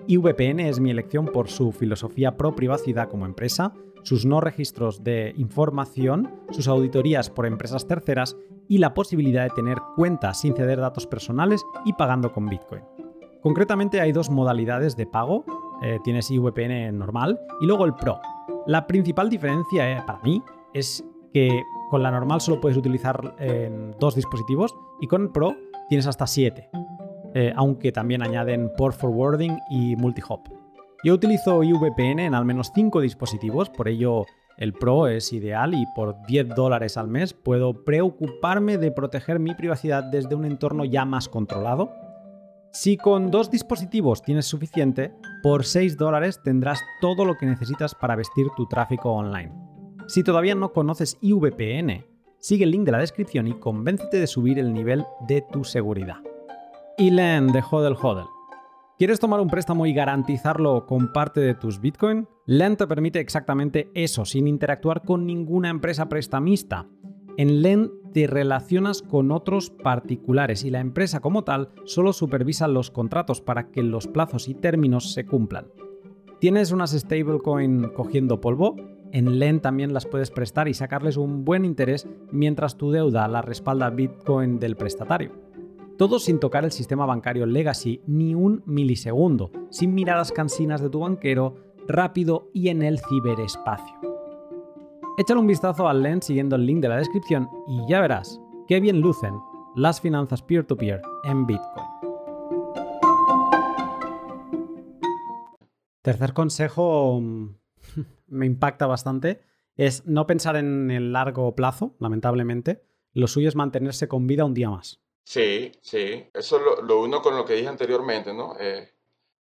[SPEAKER 1] IVPN es mi elección por su filosofía pro privacidad como empresa, sus no registros de información, sus auditorías por empresas terceras y la posibilidad de tener cuentas sin ceder datos personales y pagando con Bitcoin. Concretamente hay dos modalidades de pago, eh, tienes IVPN normal y luego el Pro. La principal diferencia eh, para mí es que con la normal solo puedes utilizar en dos dispositivos y con el Pro tienes hasta siete, eh, aunque también añaden port forwarding y multi-hop. Yo utilizo IVPN en al menos 5 dispositivos, por ello el Pro es ideal y por 10 dólares al mes puedo preocuparme de proteger mi privacidad desde un entorno ya más controlado. Si con dos dispositivos tienes suficiente, por 6 dólares tendrás todo lo que necesitas para vestir tu tráfico online. Si todavía no conoces IVPN, sigue el link de la descripción y convéncete de subir el nivel de tu seguridad. Len de Hodel Hodel. ¿Quieres tomar un préstamo y garantizarlo con parte de tus Bitcoin? Lend te permite exactamente eso, sin interactuar con ninguna empresa prestamista. En LEN te relacionas con otros particulares y la empresa como tal solo supervisa los contratos para que los plazos y términos se cumplan. ¿Tienes unas stablecoin cogiendo polvo? En LEN también las puedes prestar y sacarles un buen interés mientras tu deuda la respalda Bitcoin del prestatario. Todo sin tocar el sistema bancario legacy ni un milisegundo, sin miradas cansinas de tu banquero, rápido y en el ciberespacio. Échale un vistazo al LEN siguiendo el link de la descripción y ya verás qué bien lucen las finanzas peer-to-peer en Bitcoin. Tercer consejo me impacta bastante es no pensar en el largo plazo, lamentablemente. Lo suyo es mantenerse con vida un día más.
[SPEAKER 2] Sí, sí. Eso es lo, uno con lo que dije anteriormente, ¿no? Eh,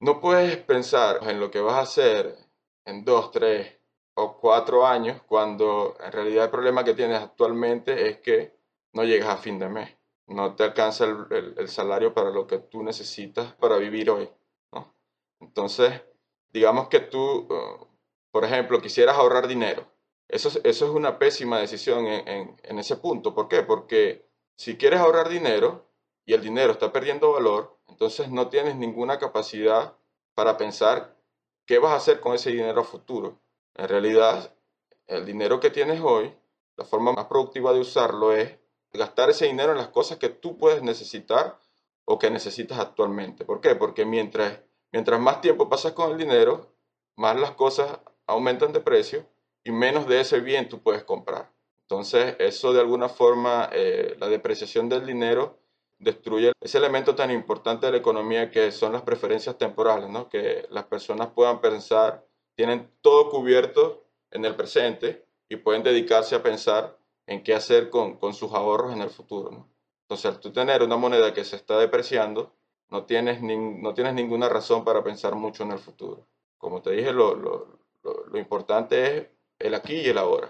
[SPEAKER 2] no puedes pensar en lo que vas a hacer en dos, tres o cuatro años cuando en realidad el problema que tienes actualmente es que no llegas a fin de mes. No te alcanza el, salario para lo que tú necesitas para vivir hoy. Entonces, digamos que tú, uh, por ejemplo, quisieras ahorrar dinero. Eso, eso es una pésima decisión en, en ese punto. ¿Por qué? Porque si quieres ahorrar dinero y el dinero está perdiendo valor, entonces no tienes ninguna capacidad para pensar qué vas a hacer con ese dinero a futuro. En realidad, el dinero que tienes hoy, la forma más productiva de usarlo es gastar ese dinero en las cosas que tú puedes necesitar o que necesitas actualmente. ¿Por qué? Porque mientras, mientras más tiempo pasas con el dinero, más las cosas aumentan de precio y menos de ese bien tú puedes comprar. Entonces, eso de alguna forma, eh, la depreciación del dinero destruye ese elemento tan importante de la economía que son las preferencias temporales, ¿no? que las personas puedan pensar, tienen todo cubierto en el presente y pueden dedicarse a pensar en qué hacer con, con sus ahorros en el futuro. ¿no? Entonces, al tú tener una moneda que se está depreciando, no tienes, no tienes ninguna razón para pensar mucho en el futuro. Como te dije, lo, lo, lo importante es el aquí y el ahora.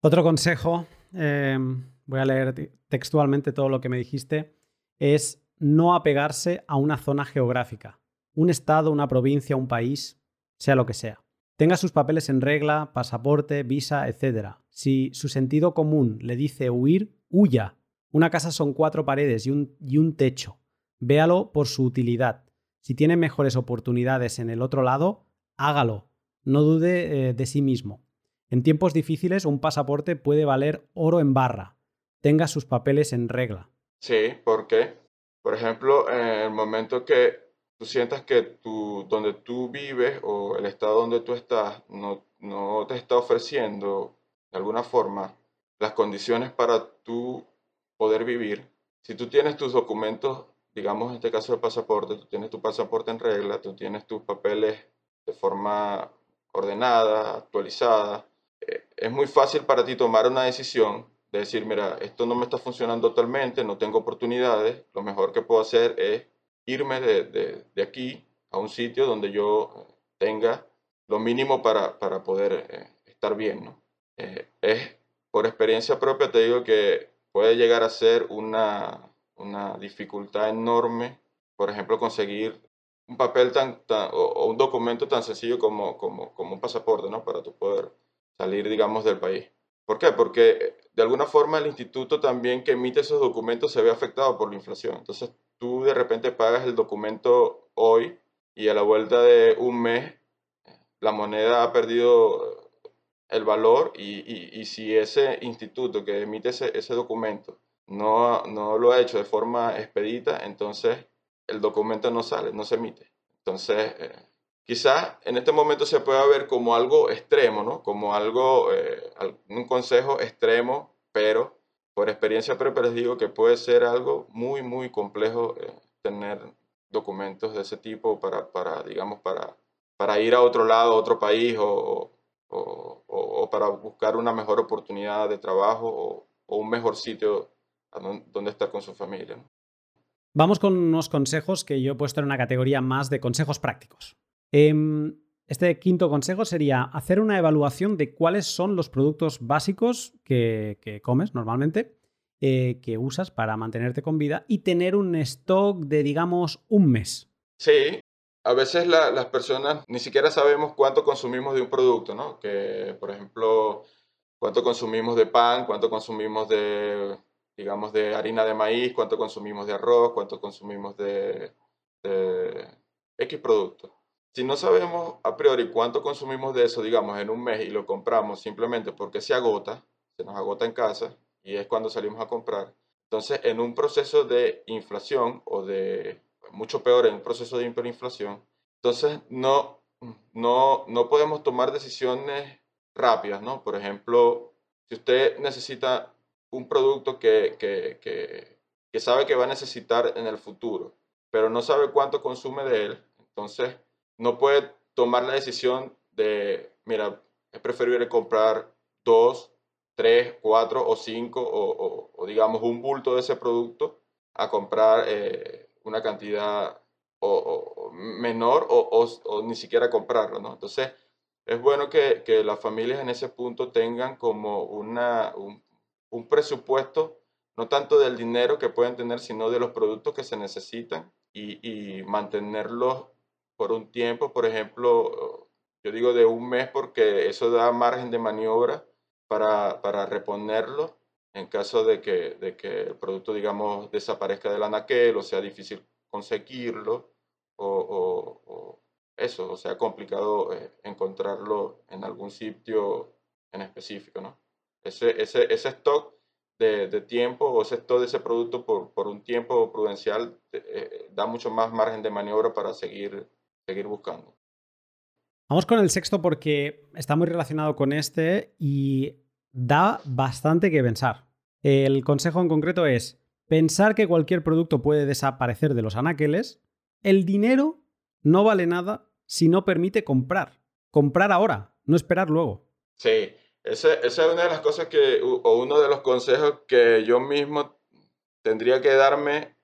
[SPEAKER 1] Otro consejo, em, voy a leer textualmente todo lo que me dijiste, es no apegarse a una zona geográfica, un estado, una provincia, un país, sea lo que sea. Tenga sus papeles en regla, pasaporte, visa, etc. Si su sentido común le dice huir, huya. Una casa son cuatro paredes y un, techo. Véalo por su utilidad. Si tiene mejores oportunidades en el otro lado, hágalo. No dude eh, de sí mismo. En tiempos difíciles, un pasaporte puede valer oro en barra. Tenga sus papeles en regla.
[SPEAKER 2] Sí, porque, por ejemplo, en el momento que tú sientas que tú, donde tú vives o el estado donde tú estás no, no te está ofreciendo de alguna forma las condiciones para tú poder vivir, si tú tienes tus documentos, digamos en este caso el pasaporte, tú tienes tu pasaporte en regla, tú tienes tus papeles de forma ordenada, actualizada, es muy fácil para ti tomar una decisión de decir, mira, esto no me está funcionando totalmente, no tengo oportunidades, lo mejor que puedo hacer es irme de, aquí a un sitio donde yo tenga lo mínimo para, para poder eh, estar bien. ¿no? Eh, es, por experiencia propia te digo que puede llegar a ser una, una dificultad enorme, por ejemplo, conseguir un papel tan, o, un documento tan sencillo como, como, como un pasaporte, ¿no? Para tu poder salir, digamos, del país. ¿Por qué? Porque eh, de alguna forma el instituto también que emite esos documentos se ve afectado por la inflación. Entonces tú de repente pagas el documento hoy y a la vuelta de un mes la moneda ha perdido el valor y, si ese instituto que emite ese, ese documento no, no, lo ha hecho de forma expedita, entonces el documento no sale, no se emite. Entonces, eh, quizás en este momento se pueda ver como algo extremo, ¿no? Como algo, eh, un consejo extremo, pero por experiencia propia les digo que puede ser algo muy, muy complejo eh, tener documentos de ese tipo para, para digamos, para, para ir a otro lado, a otro país o, o, para buscar una mejor oportunidad de trabajo o, un mejor sitio donde estar con su familia.
[SPEAKER 1] Vamos con unos consejos que yo he puesto en una categoría más de consejos prácticos. Em, este quinto consejo sería hacer una evaluación de cuáles son los productos básicos que, comes normalmente, eh, que usas para mantenerte con vida y tener un stock de, digamos, un mes.
[SPEAKER 2] Sí, a veces las personas ni siquiera sabemos cuánto consumimos de un producto, ¿no? Que, por ejemplo, cuánto consumimos de pan, cuánto consumimos de, digamos, de harina de maíz, cuánto consumimos de arroz, cuánto consumimos de, de X productos. Si no sabemos a priori cuánto consumimos de eso, digamos, en un mes y lo compramos simplemente porque se agota, se nos agota en casa y es cuando salimos a comprar, entonces en un proceso de inflación o de, mucho peor, en un proceso de hiperinflación, entonces no, no, no podemos tomar decisiones rápidas, ¿no? Por ejemplo, si usted necesita un producto que, que, que, que sabe que va a necesitar en el futuro, pero no sabe cuánto consume de él, entonces no puede tomar la decisión de, mira, es preferible comprar dos, tres, cuatro o cinco o, digamos un bulto de ese producto a comprar eh, una cantidad o, menor o, ni siquiera comprarlo, ¿no? Entonces, es bueno que, las familias en ese punto tengan como una, un, un presupuesto no tanto del dinero que pueden tener, sino de los productos que se necesitan y, y mantenerlos por un tiempo, por ejemplo, yo digo de un mes porque eso da margen de maniobra para, para reponerlo en caso de que, de que el producto, digamos, desaparezca del anaquel o sea difícil conseguirlo o, o, eso, o sea complicado eh, encontrarlo en algún sitio en específico, ¿no? Ese, ese, ese stock de, de, tiempo o ese stock de ese producto por, por un tiempo prudencial eh, da mucho más margen de maniobra para seguir seguir buscando.
[SPEAKER 1] Vamos con el sexto porque está muy relacionado con este y da bastante que pensar. El consejo en concreto es pensar que cualquier producto puede desaparecer de los anaqueles. El dinero no vale nada si no permite comprar. Comprar ahora, no esperar luego.
[SPEAKER 2] Sí, esa, es una de las cosas que, o uno de los consejos que yo mismo tendría que darme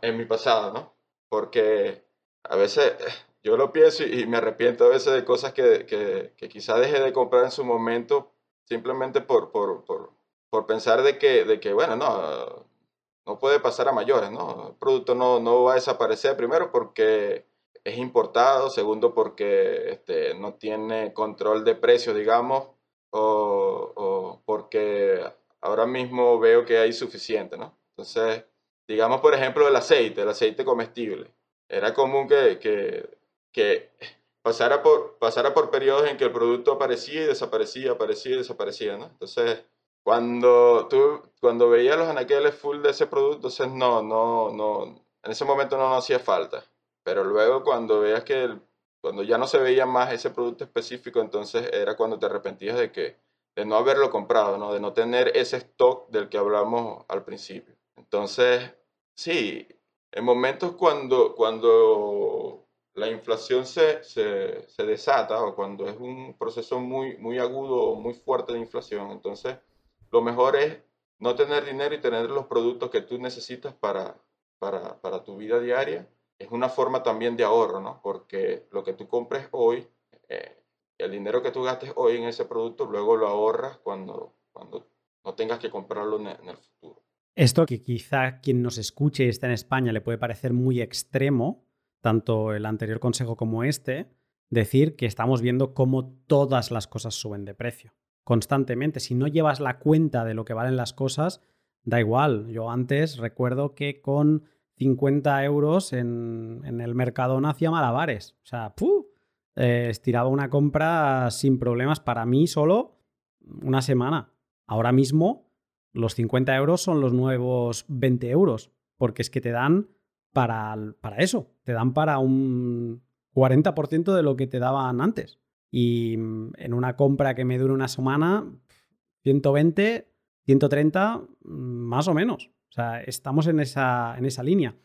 [SPEAKER 2] en mi pasado, ¿no? Porque a veces yo lo pienso y, me arrepiento a veces de cosas que, que, que quizá dejé de comprar en su momento simplemente por, por, por, por, pensar de que, de que, bueno, no, no puede pasar a mayores, ¿no? El producto no, no va a desaparecer, primero porque es importado, segundo porque este, no tiene control de precios, digamos, o, o, porque ahora mismo veo que hay suficiente, ¿no? Entonces, digamos, por ejemplo, el aceite, el aceite comestible. Era común que, que que pasara por, pasara por periodos en que el producto aparecía y desaparecía, aparecía y desaparecía, ¿no? Entonces, cuando tú, cuando veías los anaqueles full de ese producto, entonces no, no, no, en ese momento no, hacía falta. Pero luego cuando veías que, cuando ya no se veía más ese producto específico, entonces era cuando te arrepentías de que, de no haberlo comprado, ¿no? De no tener ese stock del que hablamos al principio. Entonces, sí, en momentos cuando, cuando la inflación se, se, se, desata o cuando es un proceso muy, muy agudo o muy fuerte de inflación, entonces lo mejor es no tener dinero y tener los productos que tú necesitas para, para, para tu vida diaria. Es una forma también de ahorro, ¿no? Porque lo que tú compres hoy, eh, el dinero que tú gastes hoy en ese producto, luego lo ahorras cuando, cuando no tengas que comprarlo en, el futuro.
[SPEAKER 1] Esto que quizá quien nos escuche y está en España le puede parecer muy extremo, tanto el anterior consejo como este, decir que estamos viendo cómo todas las cosas suben de precio constantemente. Si no llevas la cuenta de lo que valen las cosas, da igual. Yo antes recuerdo que con 50 euros en, el Mercadona hacía malabares. O sea, eh, estiraba una compra sin problemas para mí solo una semana. Ahora mismo los 50 euros son los nuevos 20 euros, porque es que te dan para, para eso. Te dan para un 40% de lo que te daban antes. Y mm, en una compra que me dure una semana, 120, 130, mm, más o menos. O sea, estamos en esa, en esa línea.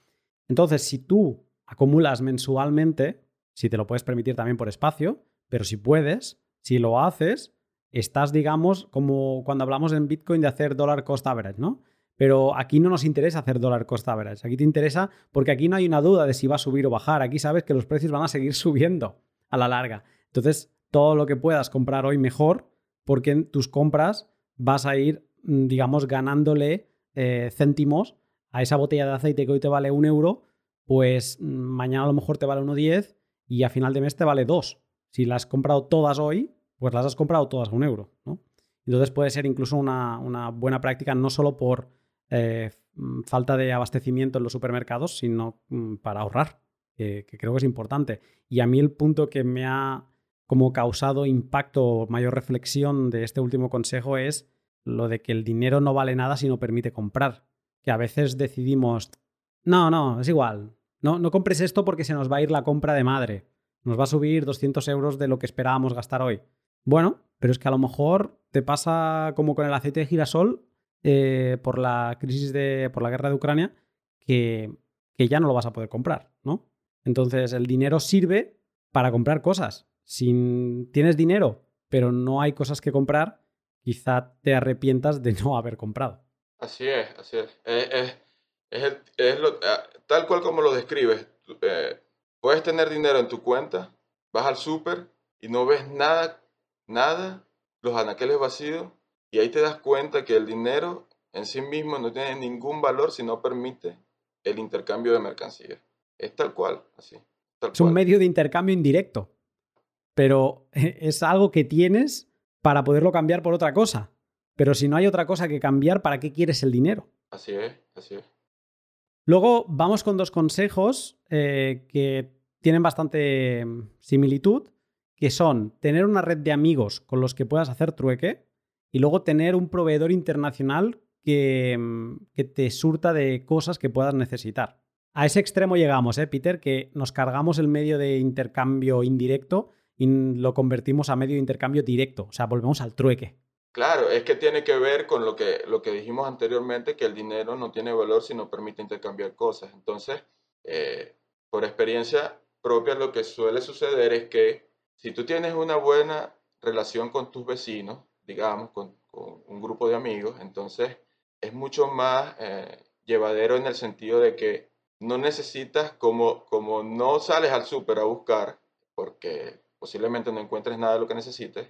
[SPEAKER 1] Entonces, si tú acumulas mensualmente, si te lo puedes permitir también por espacio, pero si puedes, si lo haces, estás, digamos, como cuando hablamos en Bitcoin de hacer dólar cost average, ¿no? Pero aquí no nos interesa hacer dólar cost average. Aquí te interesa porque aquí no hay una duda de si va a subir o bajar. Aquí sabes que los precios van a seguir subiendo a la larga. Entonces, todo lo que puedas comprar hoy mejor, porque en tus compras vas a ir, mm, digamos, ganándole eh, céntimos a esa botella de aceite que hoy te vale un euro, pues mm, mañana a lo mejor te vale 1,10 y a final de mes te vale 2. Si las has comprado todas hoy, pues las has comprado todas a un euro, ¿no? Entonces puede ser incluso una, buena práctica no solo por eh, mm, falta de abastecimiento en los supermercados, sino mm, para ahorrar, que, creo que es importante. Y a mí el punto que me ha como causado impacto mayor reflexión de este último consejo es lo de que el dinero no vale nada si no permite comprar. Que a veces decidimos, no, no, es igual, no, no compres esto porque se nos va a ir la compra de madre, nos va a subir 200 euros de lo que esperábamos gastar hoy. Bueno, pero es que a lo mejor te pasa como con el aceite de girasol eh, por la crisis de, por la guerra de Ucrania, que, que ya no lo vas a poder comprar, ¿no? Entonces el dinero sirve para comprar cosas. Si tienes dinero, pero no hay cosas que comprar, quizá te arrepientas de no haber comprado.
[SPEAKER 2] Así es, así es. es, lo, ah, tal cual como lo describes. Eh, puedes tener dinero en tu cuenta, vas al súper y no ves nada, nada, los anaqueles vacíos, y ahí te das cuenta que el dinero en sí mismo no tiene ningún valor si no permite el intercambio de mercancías. Es tal cual, así.
[SPEAKER 1] es un medio de intercambio indirecto, pero es algo que tienes para poderlo cambiar por otra cosa. Pero si no hay otra cosa que cambiar, ¿para qué quieres el dinero?
[SPEAKER 2] Así es, así es.
[SPEAKER 1] Luego vamos con dos consejos eh, que tienen bastante mm, similitud, que son tener una red de amigos con los que puedas hacer trueque y luego tener un proveedor internacional que, mm, que te surta de cosas que puedas necesitar. A ese extremo llegamos, ¿eh, Peter? Que nos cargamos el medio de intercambio indirecto y lo convertimos a medio de intercambio directo. O sea, volvemos al trueque.
[SPEAKER 2] Claro, es que tiene que ver con lo que, lo que dijimos anteriormente, que el dinero no tiene valor si no permite intercambiar cosas. Entonces, eh, por experiencia propia, lo que suele suceder es que si tú tienes una buena relación con tus vecinos, digamos, con, un grupo de amigos, entonces es mucho más eh, llevadero en el sentido de que no necesitas, como, como no sales al súper a buscar, porque posiblemente no encuentres nada de lo que necesites,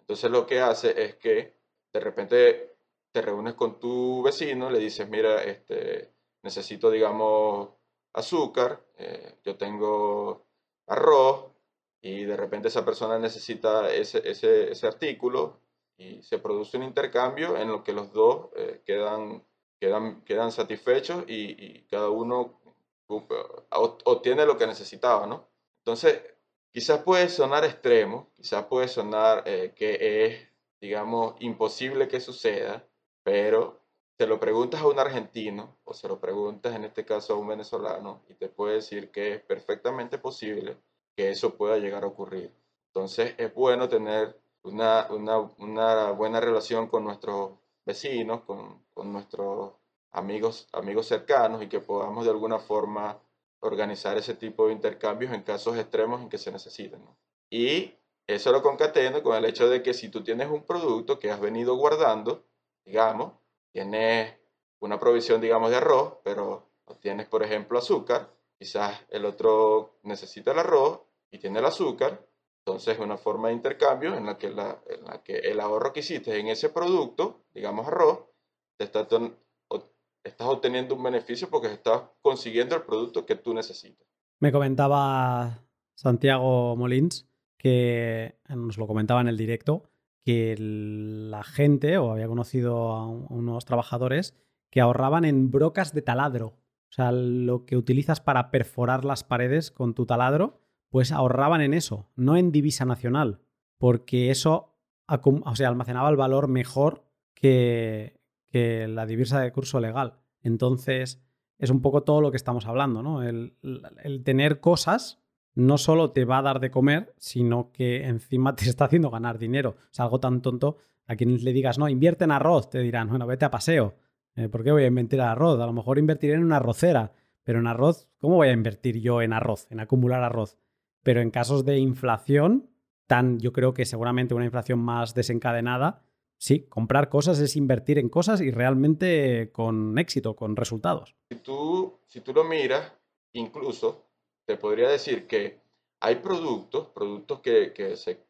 [SPEAKER 2] entonces lo que hace es que de repente te reúnes con tu vecino, le dices, mira, este, necesito, digamos, azúcar, eh, yo tengo arroz, y de repente esa persona necesita ese, ese, ese artículo y se produce un intercambio en lo que los dos eh, quedan, quedan, quedan satisfechos y, cada uno obtiene lo que necesitaba, ¿no? Entonces, quizás puede sonar extremo, quizás puede sonar eh, que es, digamos, imposible que suceda, pero te lo preguntas a un argentino o se lo preguntas en este caso a un venezolano y te puede decir que es perfectamente posible que eso pueda llegar a ocurrir. Entonces es bueno tener una, buena relación con nuestros vecinos, con, nuestros amigos, amigos cercanos y que podamos de alguna forma organizar ese tipo de intercambios en casos extremos en que se necesiten. Y eso lo concateno con el hecho de que si tú tienes un producto que has venido guardando, digamos, tienes una provisión, digamos, de arroz, pero tienes, por ejemplo, azúcar, quizás el otro necesita el arroz y tiene el azúcar, entonces es una forma de intercambio en la que, el ahorro que hiciste en ese producto, digamos arroz, te está, estás obteniendo un beneficio porque estás consiguiendo el producto que tú necesitas.
[SPEAKER 1] Me comentaba Santiago Molins que nos lo comentaba en el directo que la gente o había conocido a unos trabajadores que ahorraban en brocas de taladro. O sea, lo que utilizas para perforar las paredes con tu taladro, pues ahorraban en eso, no en divisa nacional, porque eso o sea, almacenaba el valor mejor que, que la divisa de curso legal. Entonces, es un poco todo lo que estamos hablando, ¿no? El, tener cosas no solo te va a dar de comer, sino que encima te está haciendo ganar dinero. O sea, algo tan tonto, a quien le digas, no, invierte en arroz, te dirán, bueno, vete a paseo. Eh, ¿Por qué voy a invertir en arroz? A lo mejor invertiré en una arrocera, pero en arroz, ¿cómo voy a invertir yo en arroz, en acumular arroz? Pero en casos de inflación, tan yo creo que seguramente una inflación más desencadenada, sí, comprar cosas es invertir en cosas y realmente con éxito, con resultados.
[SPEAKER 2] Si tú, si tú lo miras, incluso te podría decir que hay productos, productos que, que, se,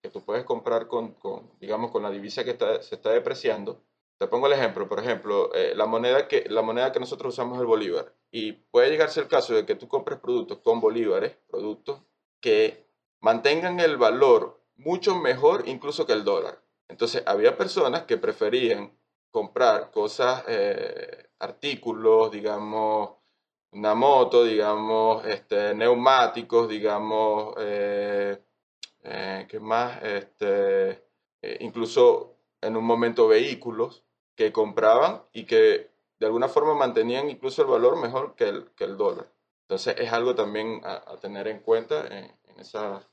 [SPEAKER 2] que tú puedes comprar con, con, digamos, con la divisa que está, se está depreciando. Te pongo el ejemplo, por ejemplo, eh, la, moneda que, la moneda que nosotros usamos es el bolívar. Y puede llegarse el caso de que tú compres productos con bolívares, productos que mantengan el valor mucho mejor incluso que el dólar. Entonces, había personas que preferían comprar cosas, eh, artículos, digamos, una moto, digamos, este, neumáticos, digamos, eh, ¿qué más? Este, incluso en un momento vehículos que compraban y que de alguna forma mantenían incluso el valor mejor que el, que el dólar. Entonces es algo también a, tener en cuenta en, en esas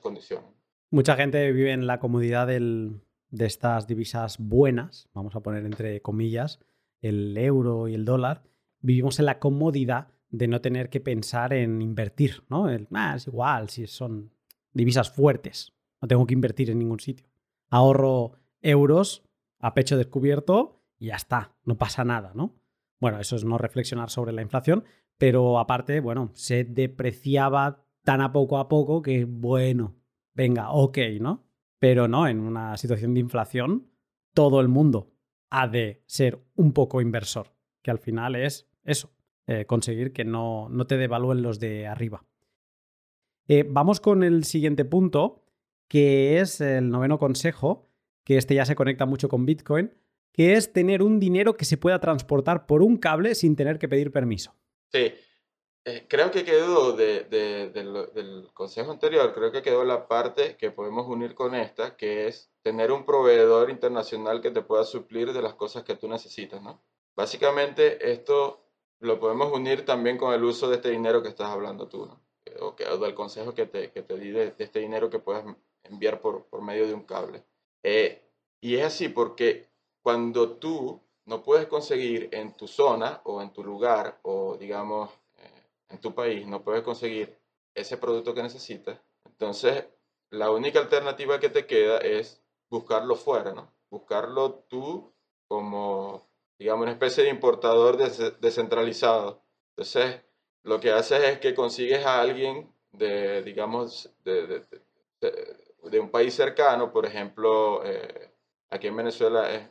[SPEAKER 2] condiciones.
[SPEAKER 1] Mucha gente vive en la comodidad del, de estas divisas buenas, vamos a poner entre comillas, el euro y el dólar, vivimos en la comodidad de no tener que pensar en invertir, ¿no? El, ah, es igual, si son divisas fuertes, no tengo que invertir en ningún sitio. Ahorro euros a pecho descubierto y ya está, no pasa nada, ¿no? Bueno, eso es no reflexionar sobre la inflación, pero aparte, bueno, se depreciaba tan a poco a poco que, bueno, venga, ok, ¿no? Pero no, en una situación de inflación, todo el mundo ha de ser un poco inversor, que al final es eso, eh, conseguir que no, no, te devalúen los de arriba. Eh, vamos con el siguiente punto, que es el noveno consejo, que este ya se conecta mucho con Bitcoin, que es tener un dinero que se pueda transportar por un cable sin tener que pedir permiso.
[SPEAKER 2] Sí, eh, creo que quedó del consejo anterior, creo que quedó la parte que podemos unir con esta, que es tener un proveedor internacional que te pueda suplir de las cosas que tú necesitas, ¿no? Básicamente esto lo podemos unir también con el uso de este dinero que estás hablando tú. O, que, del consejo que te, que te di de, este dinero que puedes enviar por, por medio de un cable. Eh, y es así porque cuando tú no puedes conseguir en tu zona o en tu lugar o digamos en tu país no puedes conseguir ese producto que necesitas, entonces la única alternativa que te queda es buscarlo fuera, ¿no? Buscarlo tú como, digamos, una especie de importador descentralizado. Entonces, lo que haces es que consigues a alguien de, digamos, de, un país cercano, por ejemplo, eh, aquí en Venezuela es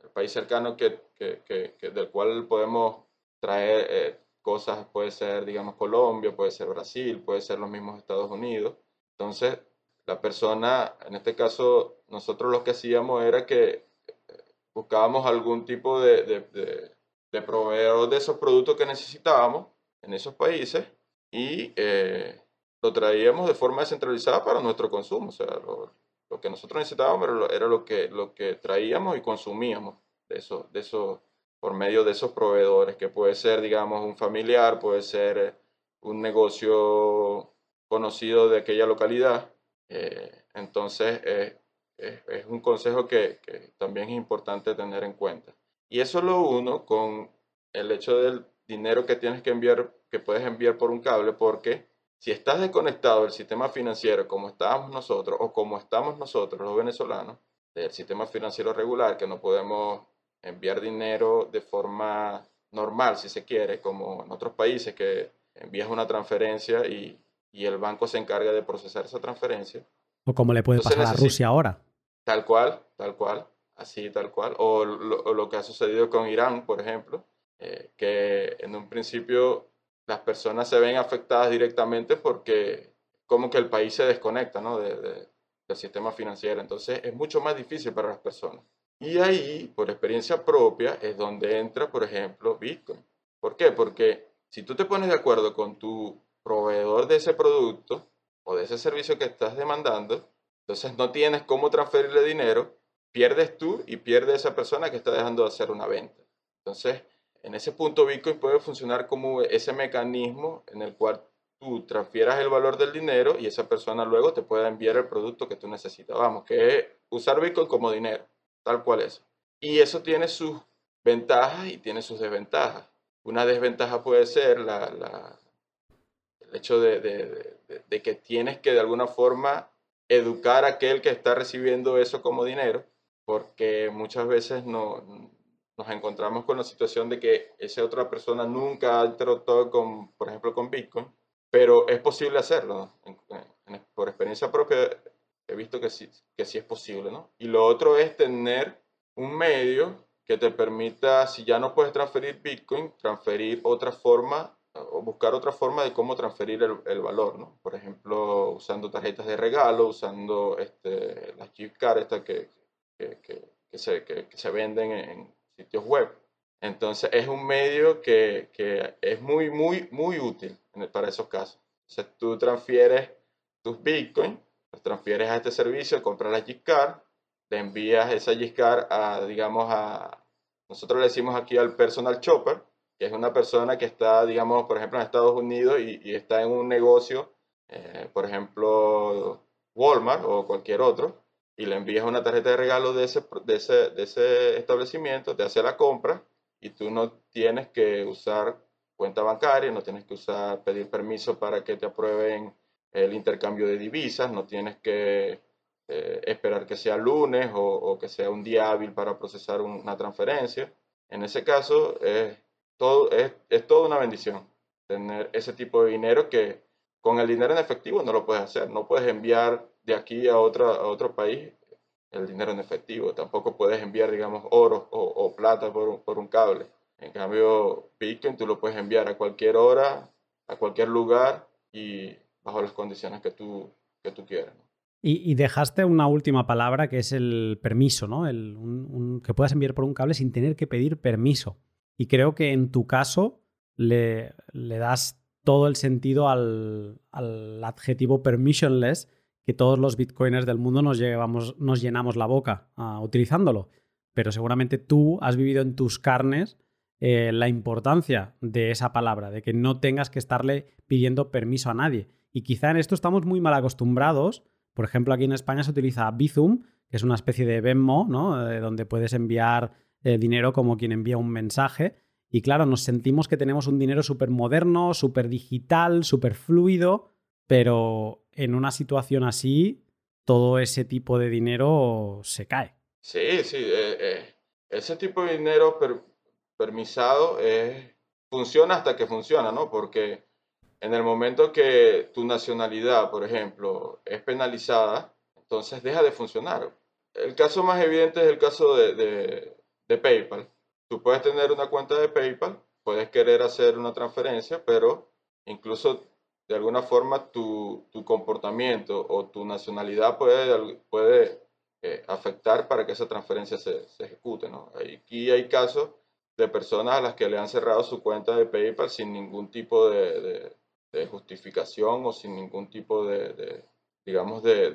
[SPEAKER 2] el país cercano que, del cual podemos traer, eh, cosas, puede ser, digamos, Colombia, puede ser Brasil, puede ser los mismos Estados Unidos. Entonces, la persona, en este caso, nosotros lo que hacíamos era que eh, buscábamos algún tipo de, de, de, proveedor de esos productos que necesitábamos en esos países y eh, lo traíamos de forma descentralizada para nuestro consumo. O sea, lo, que nosotros necesitábamos era lo, que, lo que traíamos y consumíamos de esos, de esos por medio de esos proveedores, que puede ser, digamos, un familiar, puede ser eh, un negocio conocido de aquella localidad. Eh, entonces, es un consejo que, que, también es importante tener en cuenta. Y eso lo uno con el hecho del dinero que tienes que enviar, que puedes enviar por un cable, porque si estás desconectado del sistema financiero como estábamos nosotros o como estamos nosotros los venezolanos, del sistema financiero regular, que no podemos enviar dinero de forma normal, si se quiere, como en otros países que envías una transferencia y, y el banco se encarga de procesar esa transferencia.
[SPEAKER 1] O como le puede pasar a Rusia ahora.
[SPEAKER 2] Tal cual, tal cual, así tal cual. O lo, que ha sucedido con Irán, por ejemplo, eh, que en un principio las personas se ven afectadas directamente porque como que el país se desconecta ¿no? del sistema financiero. Entonces es mucho más difícil para las personas. Y ahí, por experiencia propia, es donde entra, por ejemplo, Bitcoin. ¿Por qué? Porque si tú te pones de acuerdo con tu proveedor de ese producto o de ese servicio que estás demandando, entonces no tienes cómo transferirle dinero, pierdes tú y pierde esa persona que está dejando de hacer una venta. Entonces, en ese punto Bitcoin puede funcionar como ese mecanismo en el cual tú transfieras el valor del dinero y esa persona luego te pueda enviar el producto que tú necesitas. Vamos, que es usar Bitcoin como dinero tal cual es. Y eso tiene sus ventajas y tiene sus desventajas. Una desventaja puede ser la, el hecho de, que tienes que de alguna forma educar a aquel que está recibiendo eso como dinero, porque muchas veces no, nos encontramos con la situación de que esa otra persona nunca ha interactuado con, por ejemplo, con Bitcoin, pero es posible hacerlo. por experiencia propia he visto que sí, que sí es posible, ¿no? Y lo otro es tener un medio que te permita, si ya no puedes transferir Bitcoin, transferir otra forma o buscar otra forma de cómo transferir el, valor, ¿no? Por ejemplo, usando tarjetas de regalo, usando este, las gift cards, que, que, se, que, se, venden en sitios web. Entonces es un medio que, es muy, muy, muy útil para esos casos. Entonces tú transfieres tus bitcoins, los transfieres a este servicio, compras la Giscard, le envías esa Giscard a, digamos, a, nosotros le decimos aquí al personal shopper, que es una persona que está, digamos, por ejemplo, en Estados Unidos y, está en un negocio, eh, por ejemplo, Walmart o cualquier otro, y le envías una tarjeta de regalo de ese, de ese, de ese establecimiento, te hace la compra y tú no tienes que usar cuenta bancaria, no tienes que usar, pedir permiso para que te aprueben el intercambio de divisas, no tienes que eh, esperar que sea lunes o, que sea un día hábil para procesar una transferencia. En ese caso, es, todo, es, es toda una bendición tener ese tipo de dinero que con el dinero en efectivo no lo puedes hacer. No puedes enviar de aquí a, otra, a otro país el dinero en efectivo. Tampoco puedes enviar, digamos, oro o, plata por, por, un cable. En cambio, Bitcoin tú lo puedes enviar a cualquier hora, a cualquier lugar y bajo las condiciones que tú, que tú quieras.
[SPEAKER 1] Y, dejaste una última palabra que es el permiso, ¿no? El, que puedas enviar por un cable sin tener que pedir permiso. Y creo que en tu caso le, le das todo el sentido al, al, adjetivo permissionless que todos los bitcoiners del mundo nos, llevamos, nos llenamos la boca uh, utilizándolo. Pero seguramente tú has vivido en tus carnes eh, la importancia de esa palabra, de que no tengas que estarle pidiendo permiso a nadie. Y quizá en esto estamos muy mal acostumbrados por ejemplo, aquí en España se utiliza Bizum, que es una especie de Venmo, ¿no? Eh, donde puedes enviar eh, dinero como quien envía un mensaje. Y claro, nos sentimos que tenemos un dinero súper moderno, súper digital, súper fluido, pero en una situación así, todo ese tipo de dinero se cae.
[SPEAKER 2] Sí, sí. Eh, ese tipo de dinero permisado funciona hasta que funciona, ¿no? Porque en el momento que tu nacionalidad, por ejemplo, es penalizada, entonces deja de funcionar. El caso más evidente es el caso de, PayPal. Tú puedes tener una cuenta de PayPal, puedes querer hacer una transferencia, pero incluso de alguna forma tu, comportamiento o tu nacionalidad puede, puede eh, afectar para que esa transferencia se, ejecute. ¿no? Aquí hay casos de personas a las que le han cerrado su cuenta de PayPal sin ningún tipo de, de justificación o sin ningún tipo de, digamos, de,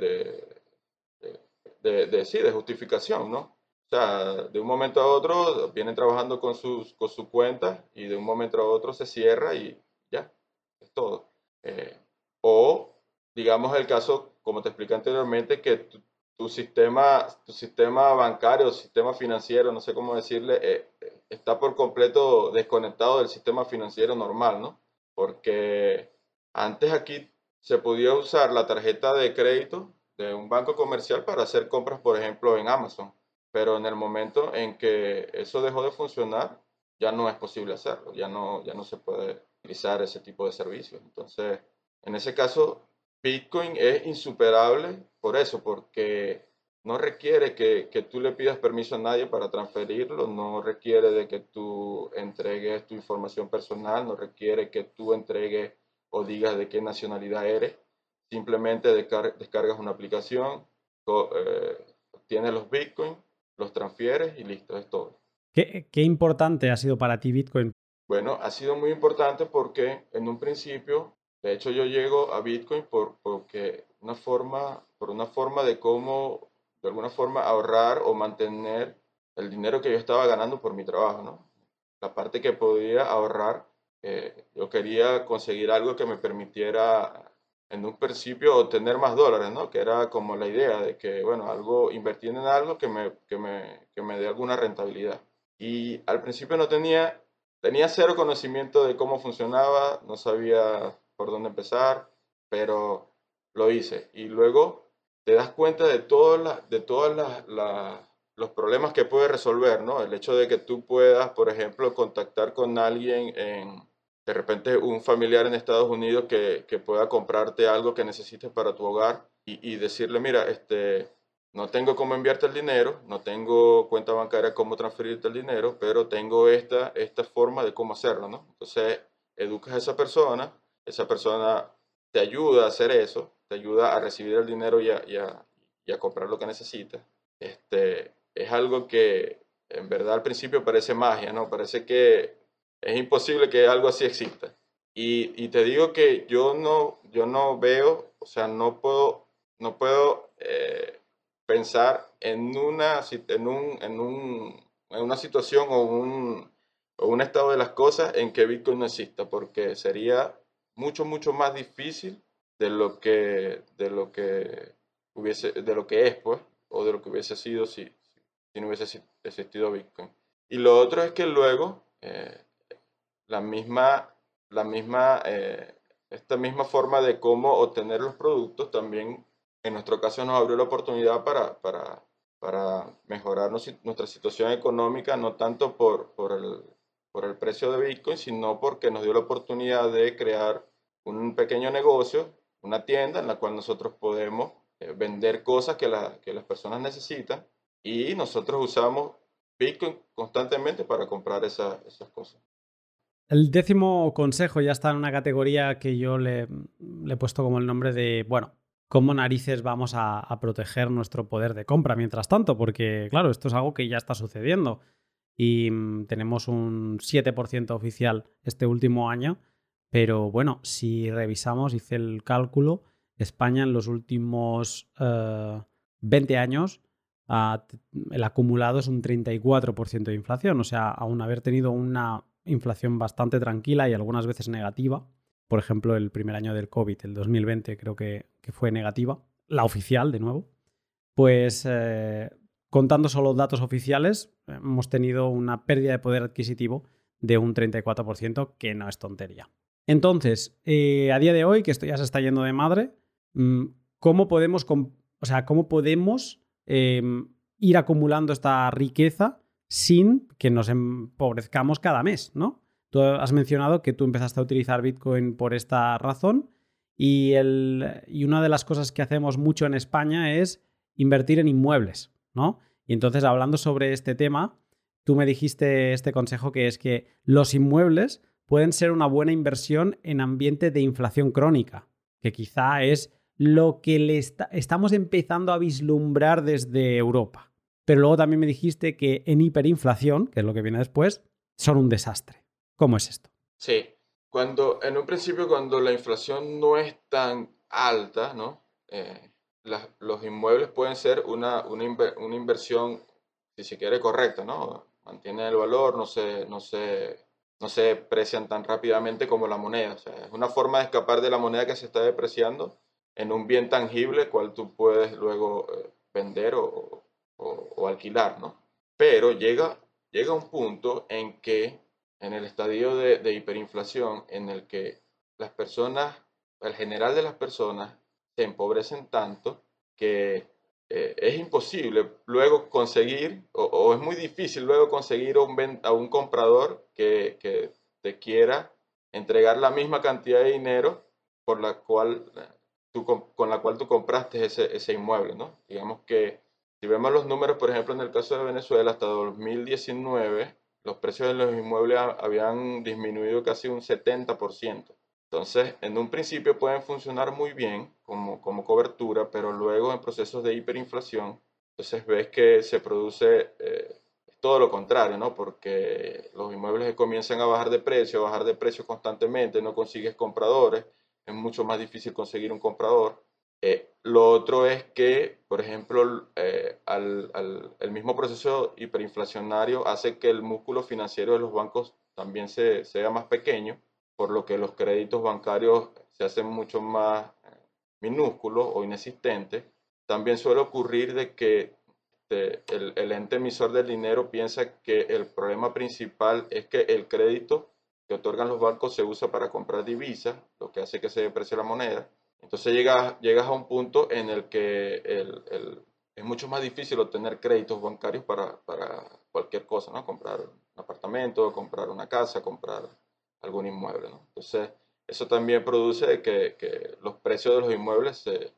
[SPEAKER 2] de, sí, de justificación, ¿no? O sea, de un momento a otro vienen trabajando con, sus, con su cuenta y de un momento a otro se cierra y ya, es todo. Eh, o, digamos, el caso, como te expliqué anteriormente, que tu, sistema, tu sistema bancario, sistema financiero, no sé cómo decirle, eh, está por completo desconectado del sistema financiero normal, ¿no? porque antes aquí se podía usar la tarjeta de crédito de un banco comercial para hacer compras, por ejemplo, en Amazon, pero en el momento en que eso dejó de funcionar, ya no es posible hacerlo, ya no, ya no se puede utilizar ese tipo de servicios. Entonces, en ese caso, Bitcoin es insuperable por eso, porque no requiere que, que, tú le pidas permiso a nadie para transferirlo, no requiere de que tú entregues tu información personal, no requiere que tú entregues o digas de qué nacionalidad eres, simplemente descargas una aplicación, eh, tienes los bitcoins, los transfieres y listo, es todo.
[SPEAKER 1] ¿Qué, ¿Qué importante ha sido para ti Bitcoin?
[SPEAKER 2] Bueno, ha sido muy importante porque en un principio, de hecho yo llego a Bitcoin por, porque una forma, por una forma de cómo de alguna forma ahorrar o mantener el dinero que yo estaba ganando por mi trabajo, ¿no? La parte que podía ahorrar, eh, yo quería conseguir algo que me permitiera en un principio obtener más dólares, ¿no? Que era como la idea de que, bueno, algo, invertir en algo que me, que me, que me dé alguna rentabilidad. Y al principio no tenía, tenía cero conocimiento de cómo funcionaba, no sabía por dónde empezar, pero lo hice. Y luego te das cuenta de todos los problemas que puede resolver, ¿no? El hecho de que tú puedas, por ejemplo, contactar con alguien en, de repente un familiar en Estados Unidos que, pueda comprarte algo que necesites para tu hogar y, decirle, mira, este, no tengo cómo enviarte el dinero, no tengo cuenta bancaria cómo transferirte el dinero, pero tengo esta, esta forma de cómo hacerlo, ¿no? Entonces, educas a esa persona, esa persona te ayuda a hacer eso, te ayuda a recibir el dinero y a, y a, comprar lo que necesitas. este, es algo que en verdad al principio parece magia, ¿no? Parece que es imposible que algo así exista. Y, y te digo que yo no, yo no veo, o sea, no puedo, no puedo eh, pensar en una, en, un, en, un, en una situación o un, o un estado de las cosas en que Bitcoin no exista, porque sería mucho, mucho más difícil de lo que, de lo que hubiese, de lo que es, pues, o de lo que hubiese sido si, si no hubiese existido Bitcoin. Y lo otro es que luego eh, la misma, la misma, eh, esta misma forma de cómo obtener los productos también en nuestro caso nos abrió la oportunidad para, para, para mejorar nuestra situación económica, no tanto por, por, el, por el precio de Bitcoin, sino porque nos dio la oportunidad de crear un pequeño negocio, una tienda en la cual nosotros podemos eh, vender cosas que, que las personas necesitan y nosotros usamos Bitcoin constantemente para comprar esas cosas.
[SPEAKER 1] El décimo consejo ya está en una categoría que yo le, he puesto como el nombre de, bueno, ¿cómo narices vamos a, proteger nuestro poder de compra mientras tanto? Porque, claro, esto es algo que ya está sucediendo y mm, tenemos un 7% oficial este último año, pero bueno, si revisamos, hice el cálculo, España en los últimos 20 eh, años el acumulado es un 34% de inflación, o sea, aún haber tenido una inflación bastante tranquila y algunas veces negativa, por ejemplo, el primer año del COVID, el 2020, creo que, fue negativa, la oficial de nuevo, pues eh, contando solo datos oficiales, hemos tenido una pérdida de poder adquisitivo de un 34%, que no es tontería. Entonces, eh, a día de hoy, que esto ya se está yendo de madre, mm, ¿cómo podemos, o sea, cómo podemos em, ir acumulando esta riqueza sin que nos empobrezcamos cada mes, ¿no? Tú has mencionado que tú empezaste a utilizar Bitcoin por esta razón y, y una de las cosas que hacemos mucho en España es invertir en inmuebles. ¿no? Y entonces, hablando sobre este tema, tú me dijiste este consejo que es que los inmuebles pueden ser una buena inversión en ambiente de inflación crónica, que quizá es lo que le estamos empezando a vislumbrar desde Europa. Pero luego también me dijiste que en hiperinflación, que es lo que viene después, son un desastre. ¿Cómo es esto?
[SPEAKER 2] Sí, cuando en un principio cuando la inflación no es tan alta, ¿no? Eh, los inmuebles pueden ser una, una, inversión, si se quiere, correcta, ¿no? Mantienen el valor, no se, no, se, no se deprecian tan rápidamente como la moneda. O sea, es una forma de escapar de la moneda que se está depreciando en un bien tangible, cual tú puedes luego eh, vender o, o, alquilar, ¿no? Pero llega, llega un punto en que, en el estadio de, hiperinflación, en el que las personas, el general de las personas, se empobrecen tanto que eh, es imposible luego conseguir, o, es muy difícil luego conseguir un, a un comprador que, que, te quiera entregar la misma cantidad de dinero por la cual tú, con la cual tú compraste ese, ese inmueble, ¿no? Digamos que si vemos los números, por ejemplo, en el caso de Venezuela, hasta 2019, los precios de los inmuebles habían disminuido casi un 70%. Entonces, en un principio pueden funcionar muy bien como, como cobertura, pero luego en procesos de hiperinflación, entonces ves que se produce eh, todo lo contrario, ¿no? Porque los inmuebles comienzan a bajar de precio, a bajar de precio constantemente, no consigues compradores, es mucho más difícil conseguir un comprador. Eh, lo otro es que, por ejemplo, eh, al, al, el mismo proceso hiperinflacionario hace que el músculo financiero de los bancos también se, sea más pequeño por lo que los créditos bancarios se hacen mucho más eh, minúsculos o inexistentes. También suele ocurrir de que este, el, el, ente emisor del dinero piensa que el problema principal es que el crédito que otorgan los bancos se usa para comprar divisas, lo que hace que se deprecie la moneda. Entonces llegas, llegas a un punto en el que el, el, es mucho más difícil obtener créditos bancarios para, para cualquier cosa, ¿no? Comprar un apartamento, comprar una casa, comprar algún inmueble. ¿no? Entonces, eso también produce que, que, los precios de los inmuebles se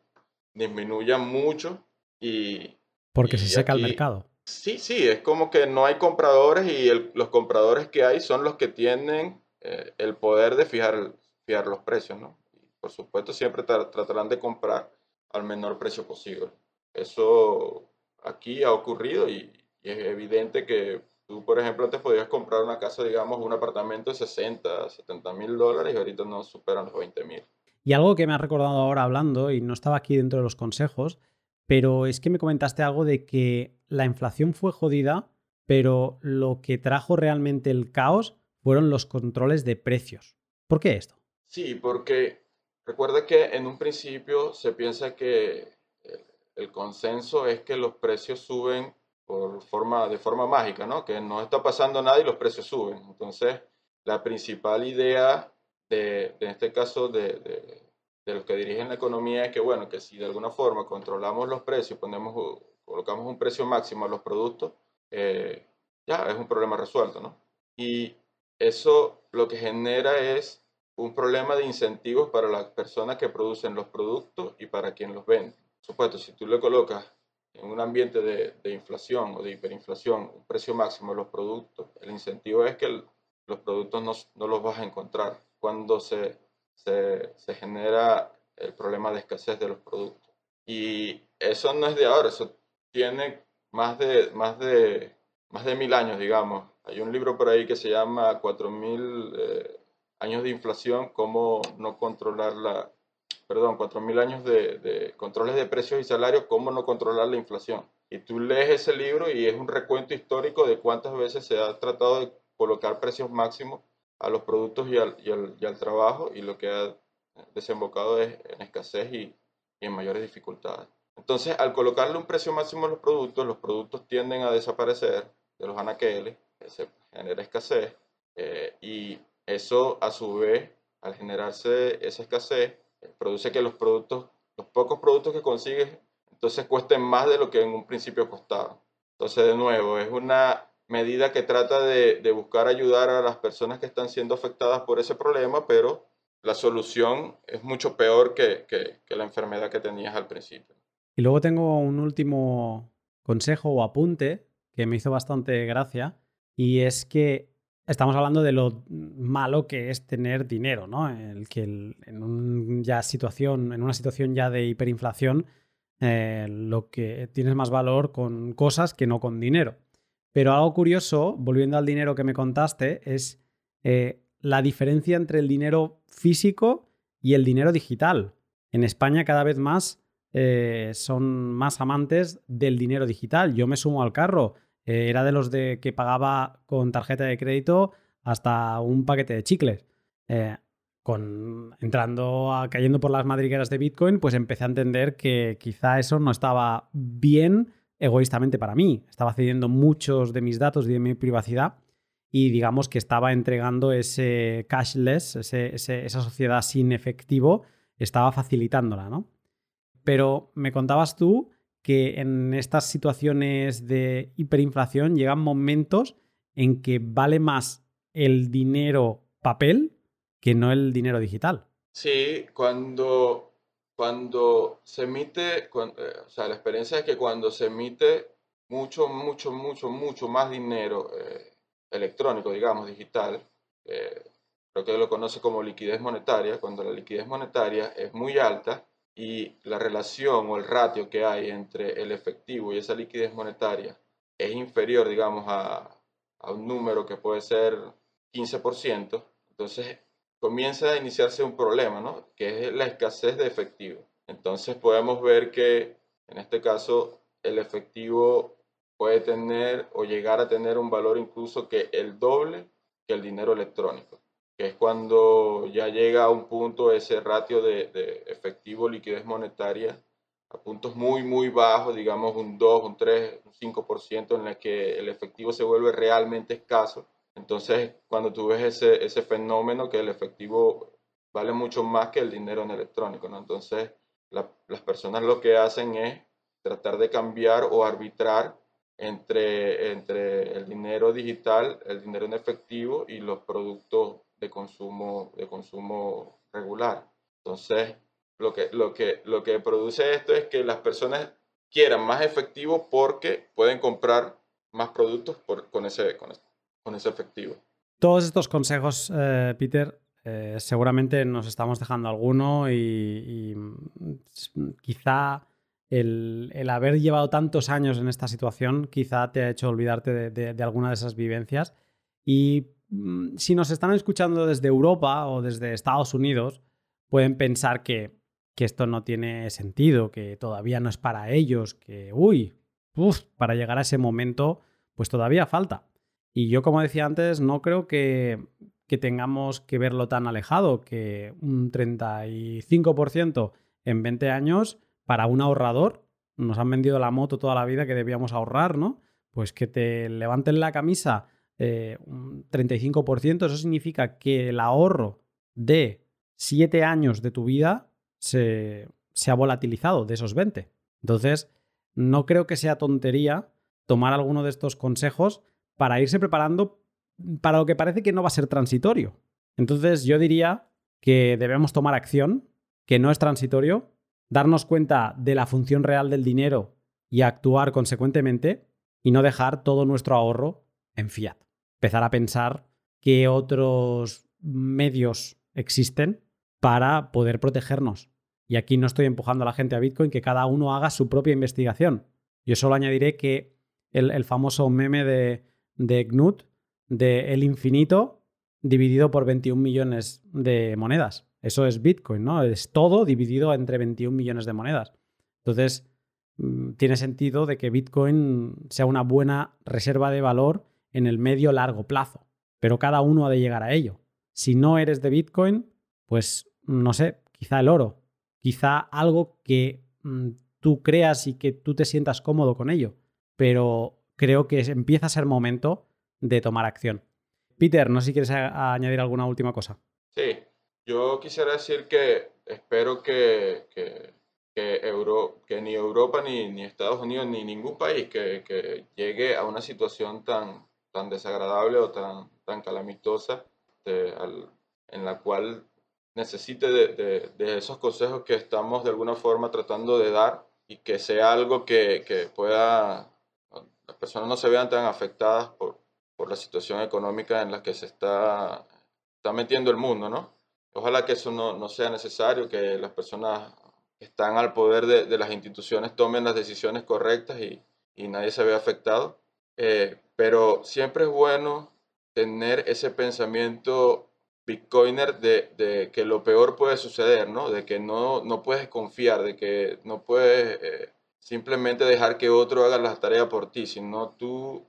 [SPEAKER 2] disminuyan mucho y...
[SPEAKER 1] Porque se seca el mercado.
[SPEAKER 2] Sí, sí, es como que no hay compradores y los compradores que hay son los que tienen eh, el poder de fijar, fijar los precios, ¿no? Y por supuesto siempre tratarán de comprar al menor precio posible. Eso aquí ha ocurrido y, es evidente que tú, por ejemplo, antes podías comprar una casa, digamos, un apartamento de 60, 70 mil dólares y ahorita no superan los 20 mil.
[SPEAKER 1] Y algo que me ha recordado ahora hablando, y no estaba aquí dentro de los consejos, pero es que me comentaste algo de que la inflación fue jodida, pero lo que trajo realmente el caos fueron los controles de precios. ¿Por qué esto?
[SPEAKER 2] Sí, porque recuerda que en un principio se piensa que el consenso es que los precios suben por forma, de forma mágica, ¿no? Que no está pasando nada y los precios suben. Entonces, la principal idea de, en este caso, de, de, los que dirigen la economía es que, bueno, que si de alguna forma controlamos los precios, ponemos, colocamos un precio máximo a los productos, eh, ya es un problema resuelto, ¿no? Y eso lo que genera es un problema de incentivos para las personas que producen los productos y para quien los vende supuesto, si tú le colocas en un ambiente de, inflación o de hiperinflación un precio máximo de los productos, el incentivo es que los productos no, los vas a encontrar cuando se, genera el problema de escasez de los productos. Y eso no es de ahora, eso tiene más de, más de, más de mil años, digamos. Hay un libro por ahí que se llama 4000 eh, años de inflación, cómo no controlar la, perdón, 4.000 años de, controles de precios y salarios, cómo no controlar la inflación. Y tú lees ese libro y es un recuento histórico de cuántas veces se ha tratado de colocar precios máximos a los productos y al, y al, trabajo y lo que ha desembocado es en escasez y, en mayores dificultades. Entonces, al colocarle un precio máximo a los productos, los productos tienden a desaparecer de los anaqueles, se genera escasez eh, y eso a su vez, al generarse esa escasez, produce que los productos, los pocos productos que consigues, entonces cuesten más de lo que en un principio costaban. Entonces, de nuevo, es una medida que trata de, buscar ayudar a las personas que están siendo afectadas por ese problema, pero la solución es mucho peor que, que la enfermedad que tenías al principio.
[SPEAKER 1] Y luego tengo un último consejo o apunte que me hizo bastante gracia, y es que estamos hablando de lo malo que es tener dinero, ¿no? El que en, una situación ya de hiperinflación, eh, lo que tienes más valor con cosas que no con dinero. Pero algo curioso, volviendo al dinero que me contaste, es eh, la diferencia entre el dinero físico y el dinero digital. En España cada vez más eh, son más amantes del dinero digital. Yo me sumo al carro eh, era de los de que pagaba con tarjeta de crédito hasta un paquete de chicles. Eh, con, entrando, cayendo por las madrigueras de Bitcoin, pues empecé a entender que quizá eso no estaba bien egoístamente para mí. Estaba cediendo muchos de mis datos y de mi privacidad y digamos que estaba entregando ese cashless, esa sociedad sin efectivo, estaba facilitándola, ¿no? Pero me contabas tú que en estas situaciones de hiperinflación llegan momentos en que vale más el dinero papel que no el dinero digital.
[SPEAKER 2] Sí, cuando, cuando se emite, eh, o sea, la experiencia es que cuando se emite mucho, mucho, mucho, mucho más dinero eh, electrónico, digamos, digital, eh, creo que lo conoce como liquidez monetaria, cuando la liquidez monetaria es muy alta, y la relación o el ratio que hay entre el efectivo y esa liquidez monetaria es inferior, digamos, a, un número que puede ser 15%, entonces comienza a iniciarse un problema, ¿no? Que es la escasez de efectivo. Entonces podemos ver que en este caso el efectivo puede tener o llegar a tener un valor incluso que el doble que el dinero electrónico que es cuando ya llega a un punto ese ratio de, efectivo liquidez monetaria a puntos muy, muy bajos, digamos un 2, un 3, un 5%, en el que el efectivo se vuelve realmente escaso. Entonces, cuando tú ves ese, ese fenómeno que el efectivo vale mucho más que el dinero en electrónico, ¿no? Entonces, las personas lo que hacen es tratar de cambiar o arbitrar entre, entre el dinero digital, el dinero en efectivo y los productos de consumo, de consumo regular. Entonces, lo que, lo, que, lo que produce esto es que las personas quieran más efectivo porque pueden comprar más productos con, ese, con, con, ese efectivo.
[SPEAKER 1] Todos estos consejos, eh, Peter, eh, seguramente nos estamos dejando alguno y, y, quizá el, haber llevado tantos años en esta situación quizá te ha hecho olvidarte de, alguna de esas vivencias. Y mm, si nos están escuchando desde Europa o desde Estados Unidos, pueden pensar que, esto no tiene sentido, que todavía no es para ellos, que, uy, para llegar a ese momento, pues todavía falta. Y yo, como decía antes, no creo que, que tengamos que verlo tan alejado, que un 35% en 20 años para un ahorrador, nos han vendido la moto toda la vida que debíamos ahorrar, ¿no? Pues que te levanten la camisa eh, un 35%, eso significa que el ahorro de 7 años de tu vida se, se ha volatilizado de esos 20. Entonces, no creo que sea tontería tomar alguno de estos consejos para irse preparando para lo que parece que no va a ser transitorio. Entonces yo diría que debemos tomar acción, que no es transitorio, darnos cuenta de la función real del dinero y actuar consecuentemente y no dejar todo nuestro ahorro en fiat. Empezar a pensar qué otros medios existen para poder protegernos. Y aquí no estoy empujando a la gente a Bitcoin, que cada uno haga su propia investigación. Yo solo añadiré que el, famoso meme de, de Knut, de el infinito dividido por 21 millones de monedas. Eso es Bitcoin, ¿no? Es todo dividido entre 21 millones de monedas. Entonces, mm, tiene sentido de que Bitcoin sea una buena reserva de valor en el medio largo plazo, pero cada uno ha de llegar a ello. Si no eres de Bitcoin, pues no sé, quizá el oro, quizá algo que mm, tú creas y que tú te sientas cómodo con ello, pero creo que empieza a ser momento de tomar acción. Peter, no sé si quieres añadir alguna última cosa.
[SPEAKER 2] Sí, yo quisiera decir que espero que, que, que, ni Europa, ni, ni, Estados Unidos, ni ningún país que, llegue a una situación tan, tan desagradable o tan, tan calamitosa en la cual necesite de, de, esos consejos que estamos de alguna forma tratando de dar y que sea algo que, que pueda, las personas no se vean tan afectadas por, por la situación económica en la que se está, está metiendo el mundo, ¿no? Ojalá que eso no, no sea necesario, que las personas que están al poder de, de las instituciones tomen las decisiones correctas y, y nadie se vea afectado. Eh, pero siempre es bueno tener ese pensamiento bitcoiner de, que lo peor puede suceder, ¿no? De que no, no puedes confiar, de que no puedes eh, simplemente dejar que otro haga las tareas por ti, sino tú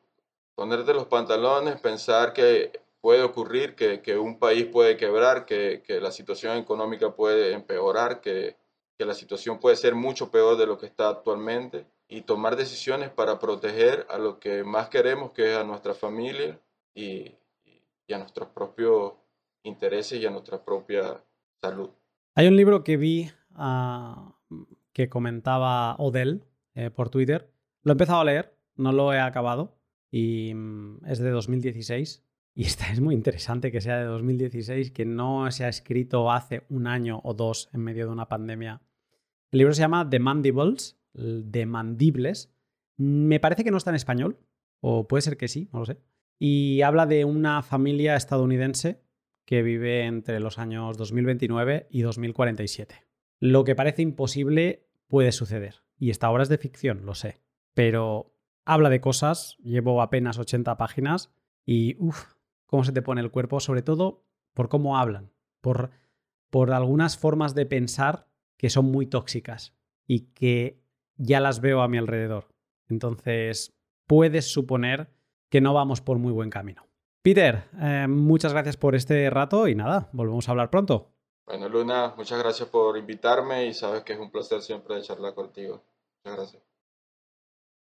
[SPEAKER 2] ponerte los pantalones, pensar que puede ocurrir, que, un país puede quebrar, que, la situación económica puede empeorar, que la situación puede ser mucho peor de lo que está actualmente y tomar decisiones para proteger a lo que más queremos, que es a nuestra familia y, y a nuestros propios intereses y a nuestra propia salud.
[SPEAKER 1] Hay un libro que vi uh, que comentaba Odell eh, por Twitter. Lo he empezado a leer, no lo he acabado, y mm, es de 2016. Y esta es muy interesante que sea de 2016, que no se ha escrito hace un año o dos en medio de una pandemia. El libro se llama The Mandibles, de mandibles. Me parece que no está en español, o puede ser que sí, no lo sé. Y habla de una familia estadounidense que vive entre los años 2029 y 2047. Lo que parece imposible puede suceder. Y esta obra es de ficción, lo sé. Pero habla de cosas, llevo apenas 80 páginas y uff, cómo se te pone el cuerpo, sobre todo por cómo hablan, por, por algunas formas de pensar que son muy tóxicas y que ya las veo a mi alrededor. Entonces, puedes suponer que no vamos por muy buen camino. Peter, eh, muchas gracias por este rato y nada, volvemos a hablar pronto.
[SPEAKER 2] Bueno, Luna, muchas gracias por invitarme y sabes que es un placer siempre charlar contigo. Muchas gracias.